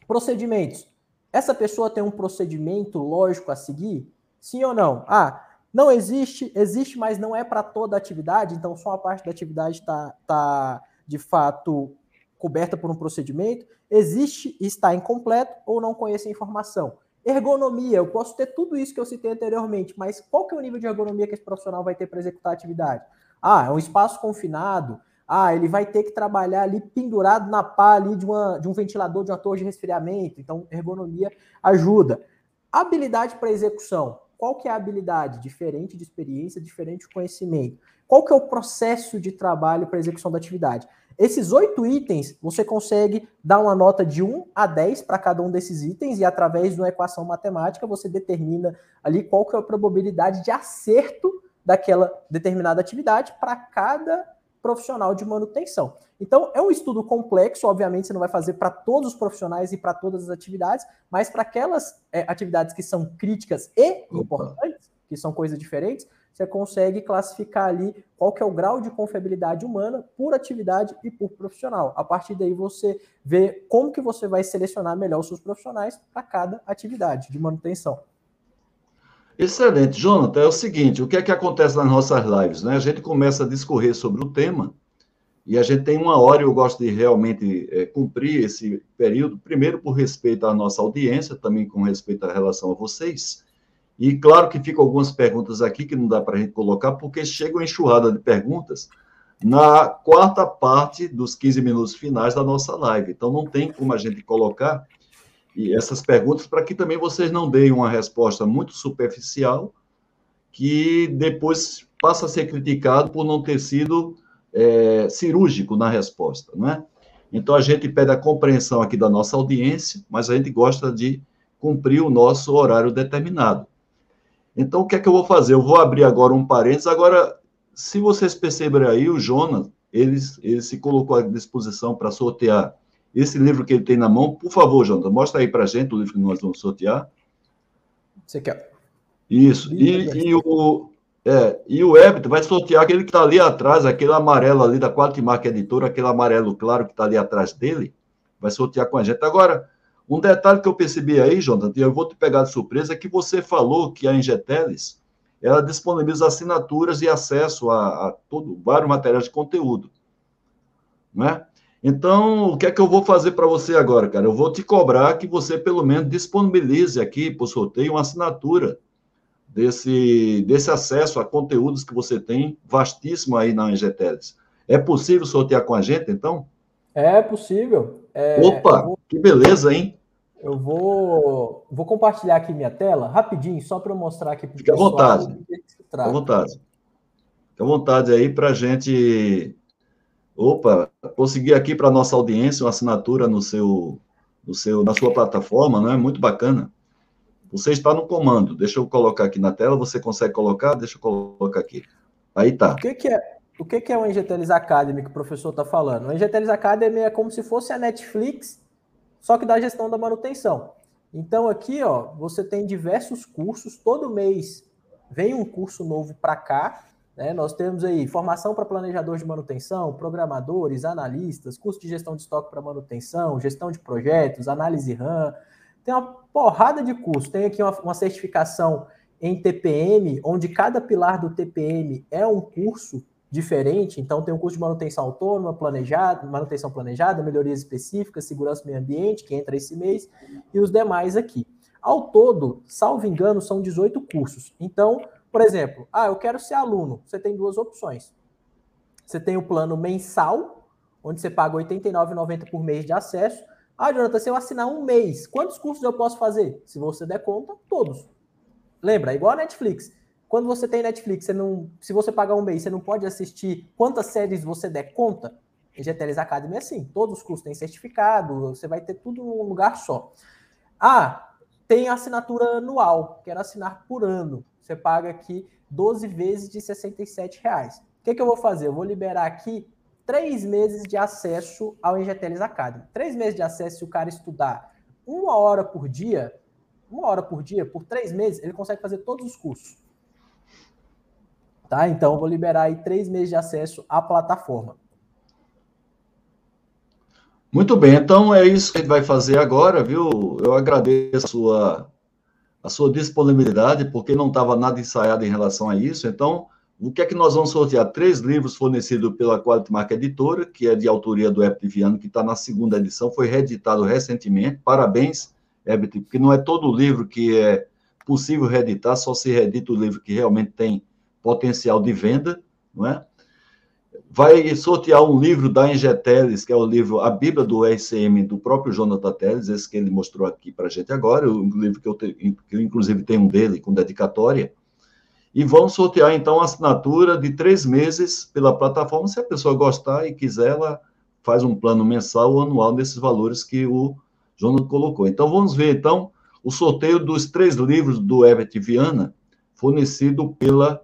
Procedimentos. Essa pessoa tem um procedimento lógico a seguir? Sim ou não? Ah, não existe, existe, mas não é para toda a atividade, então só a parte da atividade está tá, de fato coberta por um procedimento. Existe está incompleto ou não conhece a informação. Ergonomia, eu posso ter tudo isso que eu citei anteriormente, mas qual que é o nível de ergonomia que esse profissional vai ter para executar a atividade? Ah, é um espaço confinado, ah, ele vai ter que trabalhar ali pendurado na pá ali de, uma, de um ventilador, de uma torre de resfriamento. Então, ergonomia ajuda. Habilidade para execução. Qual que é a habilidade? Diferente de experiência, diferente de conhecimento. Qual que é o processo de trabalho para execução da atividade? Esses oito itens, você consegue dar uma nota de 1 a 10 para cada um desses itens e através de uma equação matemática você determina ali qual que é a probabilidade de acerto daquela determinada atividade para cada profissional de manutenção. Então, é um estudo complexo, obviamente, você não vai fazer para todos os profissionais e para todas as atividades, mas para aquelas é, atividades que são críticas e importantes, que são coisas diferentes, você consegue classificar ali qual que é o grau de confiabilidade humana por atividade e por profissional. A partir daí você vê como que você vai selecionar melhor os seus profissionais para cada atividade de manutenção. Excelente. Jonathan, é o seguinte, o que é que acontece nas nossas lives? Né? A gente começa a discorrer sobre o tema e a gente tem uma hora, eu gosto de realmente é, cumprir esse período, primeiro por respeito à nossa audiência, também com respeito à relação a vocês. E claro que ficam algumas perguntas aqui que não dá para a gente colocar, porque chega uma enxurrada de perguntas na quarta parte dos 15 minutos finais da nossa live. Então não tem como a gente colocar e essas perguntas para que também vocês não deem uma resposta muito superficial que depois passa a ser criticado por não ter sido é, cirúrgico na resposta, não é? Então a gente pede a compreensão aqui da nossa audiência, mas a gente gosta de cumprir o nosso horário determinado. Então o que é que eu vou fazer? Eu vou abrir agora um parênteses. Agora, se vocês perceberem aí, o Jonas, ele, ele se colocou à disposição para sortear esse livro que ele tem na mão. Por favor, Jonathan, mostra aí para a gente o livro que nós vamos sortear. Você quer? Isso. E, e, o, é, e o Ebito vai sortear aquele que está ali atrás, aquele amarelo ali da Qualimark Editora, aquele amarelo claro que está ali atrás dele, vai sortear com a gente. Agora, um detalhe que eu percebi aí, Jonathan, e eu vou te pegar de surpresa, é que você falou que a Ingeteles ela disponibiliza assinaturas e acesso a, a todo, vários materiais de conteúdo. Não é? Então, o que é que eu vou fazer para você agora, cara? Eu vou te cobrar que você, pelo menos, disponibilize aqui para o sorteio uma assinatura desse, desse acesso a conteúdos que você tem vastíssimo aí na Angeteles. É possível sortear com a gente, então? É possível. É, Opa, vou, que beleza, hein? Eu vou, vou compartilhar aqui minha tela, rapidinho, só para eu mostrar aqui para o pessoal. Fique à vontade. Fique à vontade. Fique à vontade aí para a gente Opa, consegui aqui para nossa audiência uma assinatura no seu, no seu, na sua plataforma, não é muito bacana. Você está no comando. Deixa eu colocar aqui na tela. Você consegue colocar? Deixa eu colocar aqui. Aí tá. O que, que é? O que, que é o Engetelis Academy que o professor está falando? O Engetelis Academy é como se fosse a Netflix, só que da gestão da manutenção. Então aqui, ó, você tem diversos cursos. Todo mês vem um curso novo para cá né? Nós temos aí formação para planejadores de manutenção, programadores, analistas, curso de gestão de estoque para manutenção, gestão de projetos, análise RAM. Tem uma porrada de curso. Tem aqui uma, uma certificação em TPM, onde cada pilar do TPM é um curso diferente. Então, tem um curso de manutenção autônoma, planejada, manutenção planejada, melhorias específicas, segurança do meio ambiente, que entra esse mês, e os demais aqui. Ao todo, salvo engano, são 18 cursos. Então, por exemplo, ah, eu quero ser aluno. Você tem duas opções. Você tem o plano mensal, onde você paga R$ 89,90 por mês de acesso. Ah, Jonathan, se eu assinar um mês, quantos cursos eu posso fazer? Se você der conta, todos. Lembra, é igual a Netflix. Quando você tem Netflix, você não, se você pagar um mês, você não pode assistir quantas séries você der conta. Em GTLS Academy é assim, todos os cursos têm certificado, você vai ter tudo num lugar só. Ah, tem assinatura anual, quero assinar por ano. Você paga aqui 12 vezes de 67 reais. O que, que eu vou fazer? Eu vou liberar aqui três meses de acesso ao Engeteles Academy. Três meses de acesso, se o cara estudar uma hora por dia, uma hora por dia, por três meses, ele consegue fazer todos os cursos. Tá? Então, eu vou liberar aí três meses de acesso à plataforma. Muito bem, então é isso que a gente vai fazer agora, viu? Eu agradeço a sua, a sua disponibilidade, porque não estava nada ensaiado em relação a isso. Então, o que é que nós vamos sortear? Três livros fornecidos pela Quality Mark Editora, que é de autoria do Herbert Viano, que está na segunda edição, foi reeditado recentemente. Parabéns, Herbert, porque não é todo livro que é possível reeditar, só se reedita o livro que realmente tem potencial de venda, não é? Vai sortear um livro da Engeteles, que é o livro A Bíblia do RCM, do próprio Jonathan Teles, esse que ele mostrou aqui para a gente agora, o livro que eu, te, que eu, inclusive, tenho um dele com dedicatória. E vamos sortear, então, a assinatura de três meses pela plataforma. Se a pessoa gostar e quiser, ela faz um plano mensal ou anual nesses valores que o Jonathan colocou. Então, vamos ver, então, o sorteio dos três livros do Herbert Viana, fornecido pela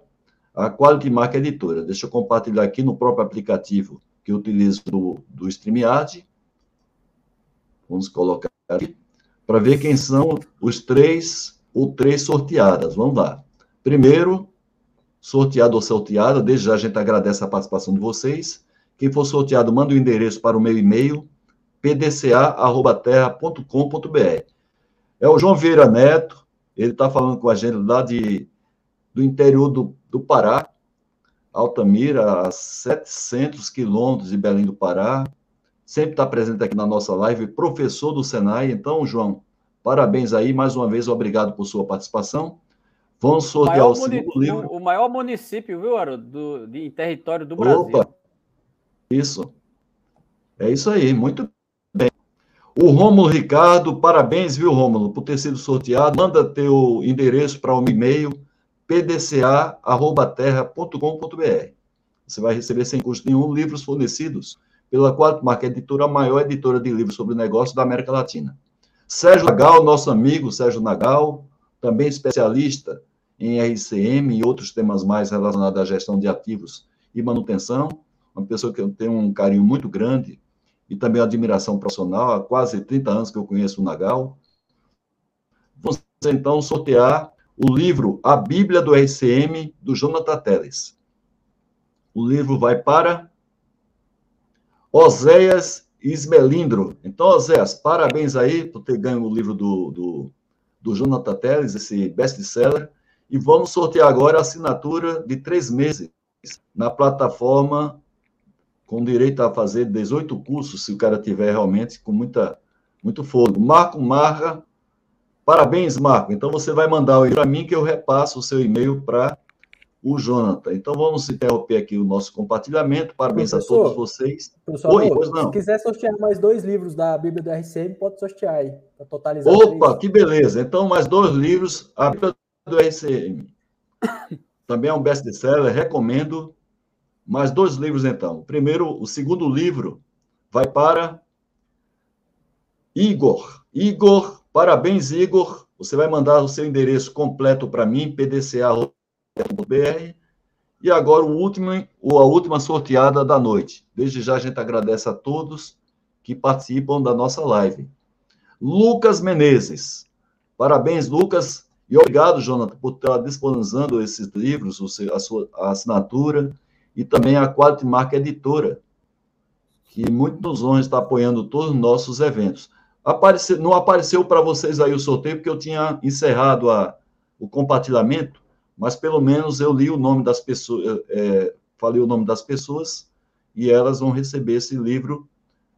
a Quality Mark Editora. Deixa eu compartilhar aqui no próprio aplicativo que eu utilizo do, do StreamYard. Vamos colocar aqui, para ver quem são os três ou três sorteadas. Vamos lá. Primeiro, sorteado ou sorteada, desde já a gente agradece a participação de vocês. Quem for sorteado, manda o endereço para o meu e-mail, pdca.terra.com.br. É o João Vieira Neto, ele está falando com a gente lá de, do interior do do Pará, Altamira, a 700 quilômetros de Belém do Pará. Sempre está presente aqui na nossa live, professor do Senai. Então, João, parabéns aí, mais uma vez, obrigado por sua participação. Vamos sortear o, o segundo livro. O maior município, viu, Aro, do, de território do Brasil. Opa, isso. É isso aí, muito bem. O Rômulo Ricardo, parabéns, viu, Rômulo, por ter sido sorteado. Manda teu endereço para o um e-mail pdca.terra.com.br. Você vai receber sem custo nenhum livros fornecidos pela Quatro Marca Editora, a maior editora de livros sobre negócios da América Latina. Sérgio Nagal, nosso amigo Sérgio Nagal, também especialista em RCM e outros temas mais relacionados à gestão de ativos e manutenção, uma pessoa que eu tenho um carinho muito grande e também admiração profissional, há quase 30 anos que eu conheço o Nagal. Vamos então sortear o livro A Bíblia do RCM, do Jonathan Teles. O livro vai para Oséias Ismelindro. Então, Oséias, parabéns aí por ter ganho o livro do, do, do Jonathan Teles, esse best-seller. E vamos sortear agora a assinatura de três meses na plataforma, com direito a fazer 18 cursos, se o cara tiver realmente com muita, muito fogo. Marco Marra Parabéns, Marco. Então você vai mandar para mim que eu repasso o seu e-mail para o Jonathan. Então vamos interromper aqui o nosso compartilhamento. Parabéns professor, a todos vocês. Professor, Oi, pois não. Se quiser sortear mais dois livros da Bíblia do RCM, pode sortear aí, para totalizar. Opa, que beleza. Então, mais dois livros, a Bíblia do RCM. Também é um best-seller, recomendo. Mais dois livros, então. Primeiro, o segundo livro vai para Igor. Igor Parabéns, Igor. Você vai mandar o seu endereço completo para mim, pdca.br. E agora o último, ou a última sorteada da noite. Desde já a gente agradece a todos que participam da nossa live. Lucas Menezes. Parabéns, Lucas. E obrigado, Jonathan, por estar disponibilizando esses livros, a sua a assinatura, e também a Quality Mark Editora, que muito nos honra estar apoiando todos os nossos eventos. Aparece, não apareceu para vocês aí o sorteio, porque eu tinha encerrado a, o compartilhamento, mas pelo menos eu li o nome das pessoas, é, falei o nome das pessoas, e elas vão receber esse livro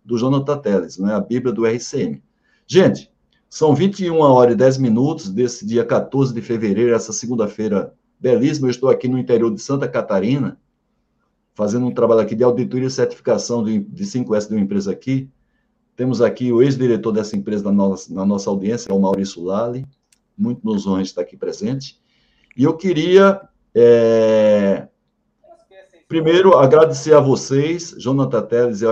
do Jonathan Teles, né, a Bíblia do RCM. Gente, São 21 horas e 10 minutos desse dia 14 de fevereiro, essa segunda-feira belíssima. Eu estou aqui no interior de Santa Catarina, fazendo um trabalho aqui de auditoria e certificação de, de 5S de uma empresa aqui. Temos aqui o ex-diretor dessa empresa na nossa, na nossa audiência, é o Maurício Lali. Muito nos honra estar aqui presente. E eu queria, é, primeiro, agradecer a vocês, Jonathan Teles e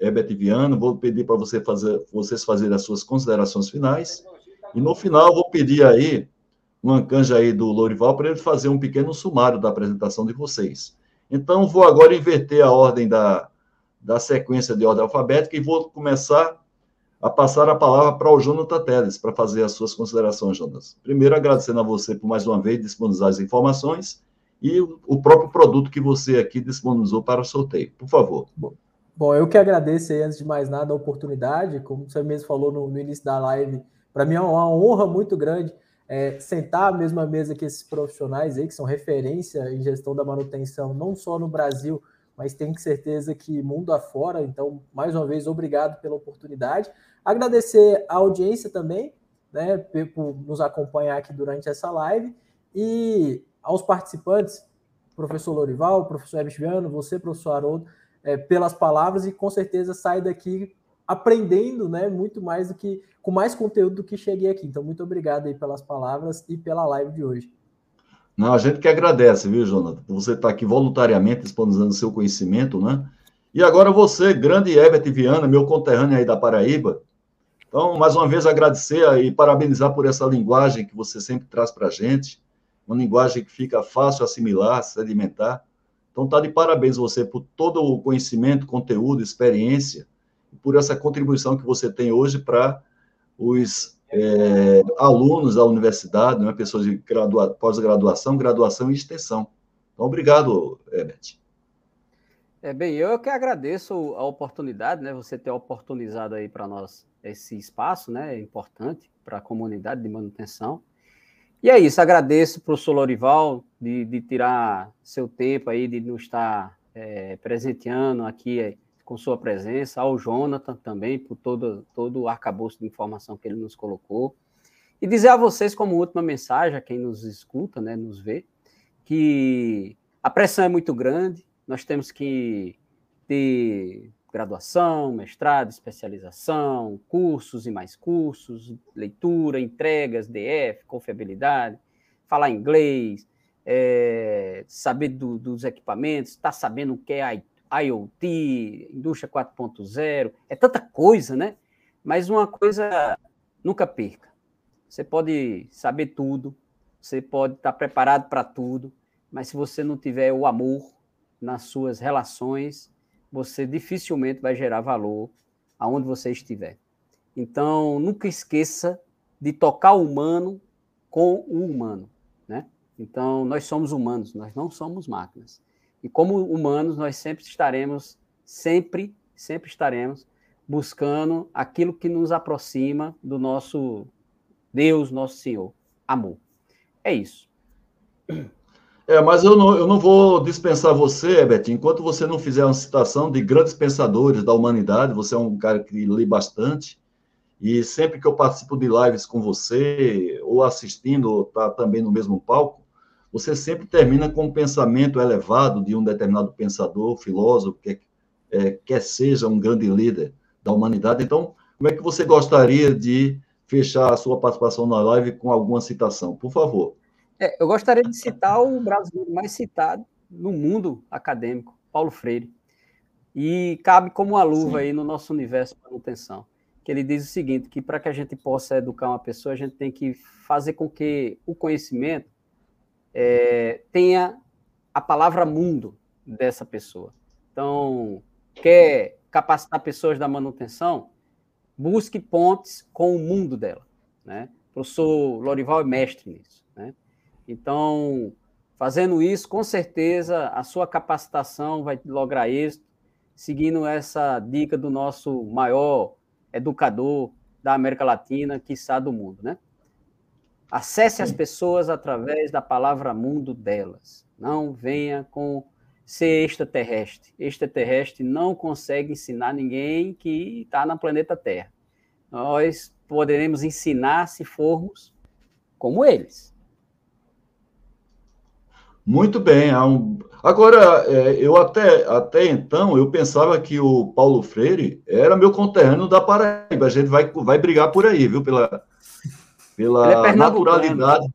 Herbert Viano. Vou pedir para você fazer, vocês fazerem as suas considerações finais. E no final, vou pedir aí, um ancanja aí do Lorival, para ele fazer um pequeno sumário da apresentação de vocês. Então, vou agora inverter a ordem da, da sequência de ordem alfabética e vou começar a passar a palavra para o Jonathan Teles, para fazer as suas considerações, Jonas. Primeiro, agradecendo a você por mais uma vez disponibilizar as informações e o próprio produto que você aqui disponibilizou para o sorteio. Por favor. Bom, eu que agradeço aí, antes de mais nada, a oportunidade, como você mesmo falou no, no início da live, para mim é uma honra muito grande é, sentar à mesma mesa que esses profissionais aí, que são referência em gestão da manutenção, não só no Brasil, mas tenho certeza que mundo afora. Então, mais uma vez, obrigado pela oportunidade. Agradecer a audiência também, né, por nos acompanhar aqui durante essa live e aos participantes, professor Lorival, professor Ebichiano, você, professor Haroldo, é, pelas palavras e com certeza sai daqui aprendendo, né, muito mais do que com mais conteúdo do que cheguei aqui. Então, muito obrigado aí pelas palavras e pela live de hoje. Não, a gente que agradece, viu, Jonathan, por você estar aqui voluntariamente disponibilizando seu conhecimento, né? E agora você, grande Herbert Viana, meu conterrâneo aí da Paraíba. Então, mais uma vez, agradecer e parabenizar por essa linguagem que você sempre traz para a gente, uma linguagem que fica fácil assimilar, sedimentar. Então, tá de parabéns você por todo o conhecimento, conteúdo, experiência, e por essa contribuição que você tem hoje para os é, alunos da universidade, né, pessoas de pós-graduação, graduação e extensão. Então, obrigado, Herbert. É, bem, eu que agradeço a oportunidade, né, você ter oportunizado aí para nós esse espaço, né, é importante para a comunidade de manutenção. E é isso, agradeço para o professor Lorival de, de, tirar seu tempo aí, de nos estar é, presenteando aqui com sua presença, ao Jonathan também, por todo, todo o arcabouço de informação que ele nos colocou. E dizer a vocês, como última mensagem, a quem nos escuta, né, nos vê, que a pressão é muito grande, nós temos que ter graduação, mestrado, especialização, cursos e mais cursos, leitura, entregas, DF, confiabilidade, falar inglês, é, saber do, dos equipamentos, estar tá sabendo o que é IoT, indústria 4.0, é tanta coisa, né? Mas uma coisa nunca perca. Você pode saber tudo, você pode estar preparado para tudo, mas se você não tiver o amor nas suas relações, você dificilmente vai gerar valor aonde você estiver. Então, nunca esqueça de tocar o humano com o humano, né? Então, nós somos humanos, nós não somos máquinas. E como humanos, nós sempre estaremos, sempre, sempre estaremos buscando aquilo que nos aproxima do nosso Deus, nosso Senhor, amor. É isso. É, mas eu não, eu não vou dispensar você, Herbert, enquanto você não fizer uma citação de grandes pensadores da humanidade, você é um cara que lê bastante, e sempre que eu participo de lives com você, ou assistindo, ou tá também no mesmo palco, você sempre termina com um pensamento elevado de um determinado pensador, filósofo, que é, quer seja um grande líder da humanidade. Então, como é que você gostaria de fechar a sua participação na live com alguma citação? Por favor. É, eu gostaria de citar o brasileiro mais citado no mundo acadêmico, Paulo Freire. E cabe como uma luva Sim. aí no nosso universo de manutenção. Que ele diz o seguinte: que para que a gente possa educar uma pessoa, a gente tem que fazer com que o conhecimento é, tenha a palavra mundo dessa pessoa. Então, quer capacitar pessoas da manutenção, busque pontes com o mundo dela. Né? O professor Lorival é mestre nisso. Né? Então, fazendo isso, com certeza a sua capacitação vai lograr êxito, seguindo essa dica do nosso maior educador da América Latina, que está do mundo, né? Acesse as pessoas através da palavra mundo delas. Não venha com ser extraterrestre. Extraterrestre não consegue ensinar ninguém que está no planeta Terra. nós poderemos ensinar se formos como eles. Muito bem. Agora, é, eu até, até então, eu pensava que o Paulo Freire era meu conterrâneo da Paraíba. A gente vai, vai brigar por aí, viu? Pela, pela é naturalidade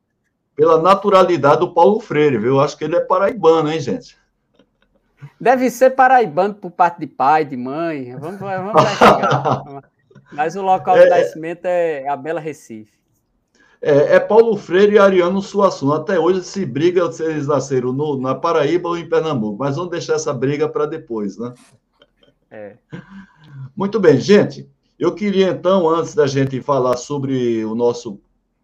pela naturalidade do Paulo Freire, viu? Eu acho que ele é paraibano, hein, gente? Deve ser paraibano por parte de pai, de mãe. Vamos, vamos chegar. Mas o local é, de nascimento é a Bela Recife. É, é, Paulo Freire e Ariano Suassuna. Até hoje se briga se eles nasceram no, na Paraíba ou em Pernambuco. Mas vamos deixar essa briga para depois, né? É. Muito bem, gente. Eu queria, então, antes da gente falar sobre o nosso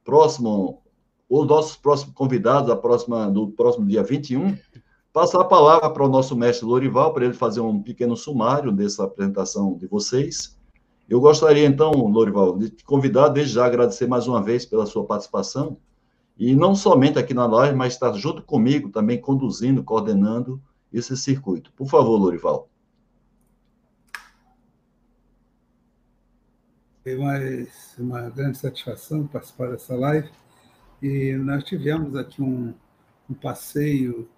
próximo os nossos próximos convidados, a próxima, do próximo dia 21, passar a palavra para o nosso mestre Lorival, para ele fazer um pequeno sumário dessa apresentação de vocês. Eu gostaria, então, Lorival, de te convidar, desde já agradecer mais uma vez pela sua participação, e não somente aqui na live, mas estar junto comigo também, conduzindo, coordenando esse circuito. Por favor, Lorival. É mais uma grande satisfação participar dessa live. E nós tivemos aqui um, um passeio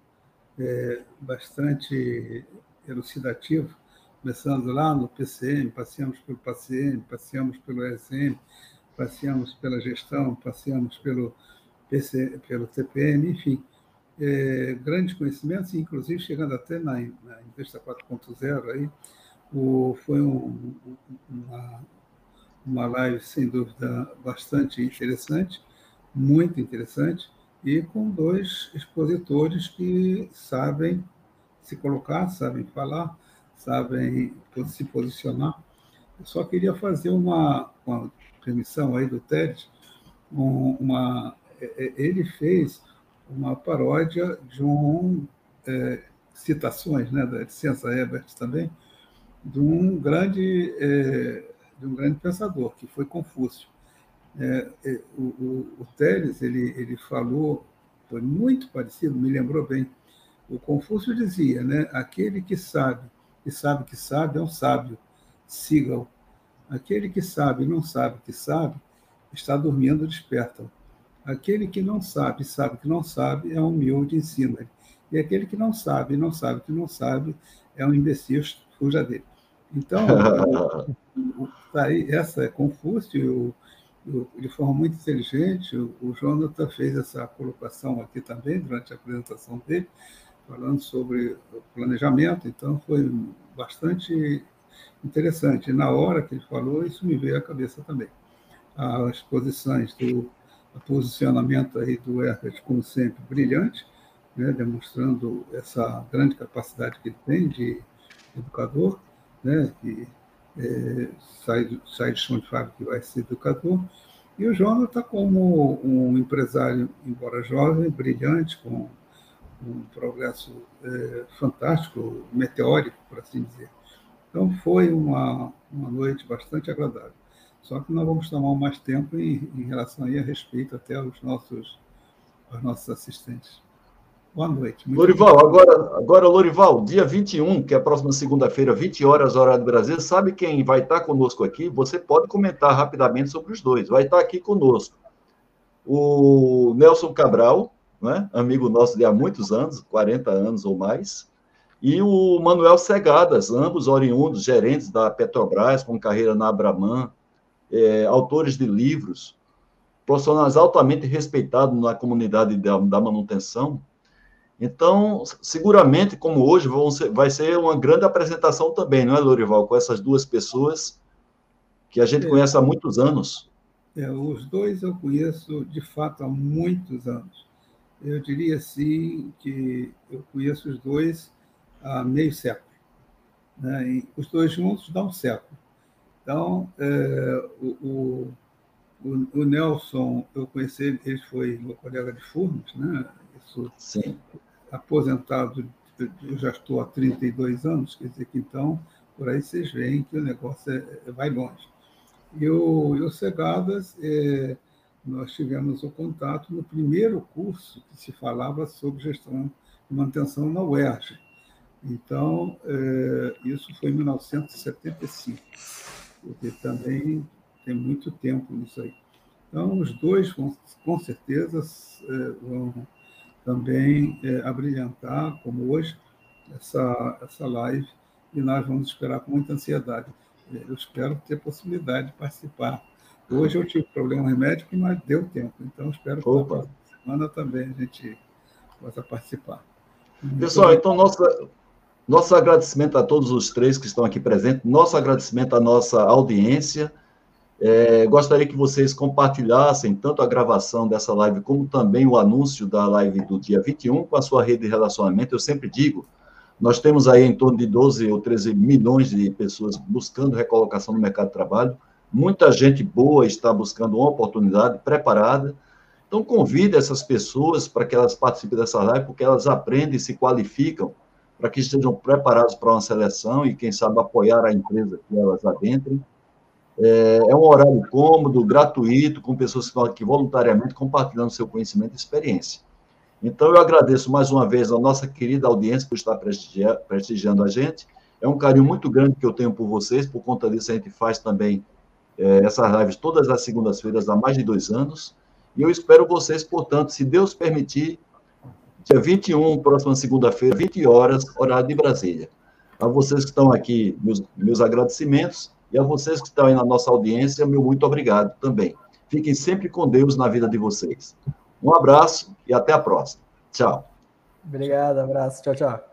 é, bastante elucidativo, começando lá no PCM, passeamos pelo PCM, passeamos pelo ESM, passeamos pela gestão, passeamos pelo, PC, pelo TPM, enfim, é, grandes conhecimentos, inclusive chegando até na, na Investa 4.0 aí, o, foi um, uma, uma live, sem dúvida, bastante interessante, muito interessante, e com dois expositores que sabem se colocar, sabem falar, sabem se posicionar. Eu só queria fazer uma, uma permissão aí do TED, uma, é, é, ele fez uma paródia de um é, citações, né, da licença Herbert também, de um grande é, de um grande pensador que foi Confúcio. É, é, o, o, o Teles ele, ele falou, foi muito parecido, me lembrou bem. O Confúcio dizia, né, aquele que sabe, que sabe que sabe, é um sábio, siga-o. Aquele que sabe e não sabe que sabe, está dormindo, desperta-o. Aquele que não sabe, sabe que não sabe, é um humilde, ensina-lhe. E aquele que não sabe, não sabe que não sabe, é um imbecil, fuja dele. Então, tá aí, essa é Confúcio, de forma muito inteligente, o Jonathan fez essa colocação aqui também, durante a apresentação dele, falando sobre o planejamento, então foi bastante interessante. Na hora que ele falou, isso me veio à cabeça também. As posições do o posicionamento aí do Herbert, como sempre, brilhante, né, demonstrando essa grande capacidade que ele tem de educador, né, que é, sai, sai de chão de fábrica que vai ser educador. E o Jonathan, como um empresário, embora jovem, brilhante, com um progresso é, fantástico, meteórico, por assim dizer. Então, foi uma, uma noite bastante agradável. Só que nós vamos tomar mais tempo em, em relação aí a respeito até aos nossos, aos nossos assistentes. Boa noite. Lorival, agora, agora, Lorival, dia 21, que é a próxima segunda-feira, 20 horas, hora do Brasil, sabe quem vai estar conosco aqui? Você pode comentar rapidamente sobre os dois. Vai estar aqui conosco o Nelson Cabral, né? amigo nosso de há muitos anos, 40 anos ou mais, e o Manuel Segadas, ambos oriundos, gerentes da Petrobras, com carreira na Abraman, é, autores de livros, profissionais altamente respeitados na comunidade da, da manutenção, então, seguramente, como hoje, ser, vai ser uma grande apresentação também, não é, Lorival? Com essas duas pessoas que a gente é, conhece há muitos anos. É, os dois eu conheço, de fato, há muitos anos. Eu diria, assim, que eu conheço os dois há meio século. Né? os dois juntos dá um século. Então, é, o, o, o, Nelson, eu conheci ele, ele foi meu colega de Furnas, né? Isso Sim aposentado, eu já estou há 32 anos, quer dizer que então, por aí vocês veem que o negócio é, é, vai longe. E o, e o Cegadas, é, nós tivemos o contato no primeiro curso que se falava sobre gestão e manutenção na UERJ. Então, é, isso foi em 1975, porque também tem muito tempo nisso aí. Então, os dois, com, certeza, é, vão também é, abrilhantar, como hoje, essa, essa live, e nós vamos esperar com muita ansiedade. Eu espero ter possibilidade de participar. Hoje eu tive problema médico, mas deu tempo, então espero que na semana também a gente possa participar. Pessoal, então, nossa, nosso agradecimento a todos os três que estão aqui presentes, nosso agradecimento à nossa audiência. É, gostaria que vocês compartilhassem tanto a gravação dessa live, como também o anúncio da live do dia 21 com a sua rede de relacionamento. Eu sempre digo, nós temos aí em torno de 12 ou 13 milhões de pessoas buscando recolocação no mercado de trabalho. Muita gente boa está buscando uma oportunidade preparada. Então, convide essas pessoas para que elas participem dessa live, porque elas aprendem e se qualificam para que estejam preparados para uma seleção e, quem sabe, apoiar a empresa que elas adentrem. É, é um horário cômodo, gratuito, com pessoas que aqui voluntariamente compartilhando seu conhecimento e experiência. Então, eu agradeço mais uma vez a nossa querida audiência por estar prestigiando a gente. É um carinho muito grande que eu tenho por vocês, por conta disso a gente faz também é, essas lives todas as segundas-feiras há mais de dois anos. E eu espero vocês, portanto, se Deus permitir, dia 21, próxima segunda-feira, 20 horas, horário de Brasília. A vocês que estão aqui, meus, meus agradecimentos, e a vocês que estão aí na nossa audiência, meu muito obrigado também. Fiquem sempre com Deus na vida de vocês. Um abraço e até a próxima. Tchau. Obrigado, abraço. Tchau, tchau.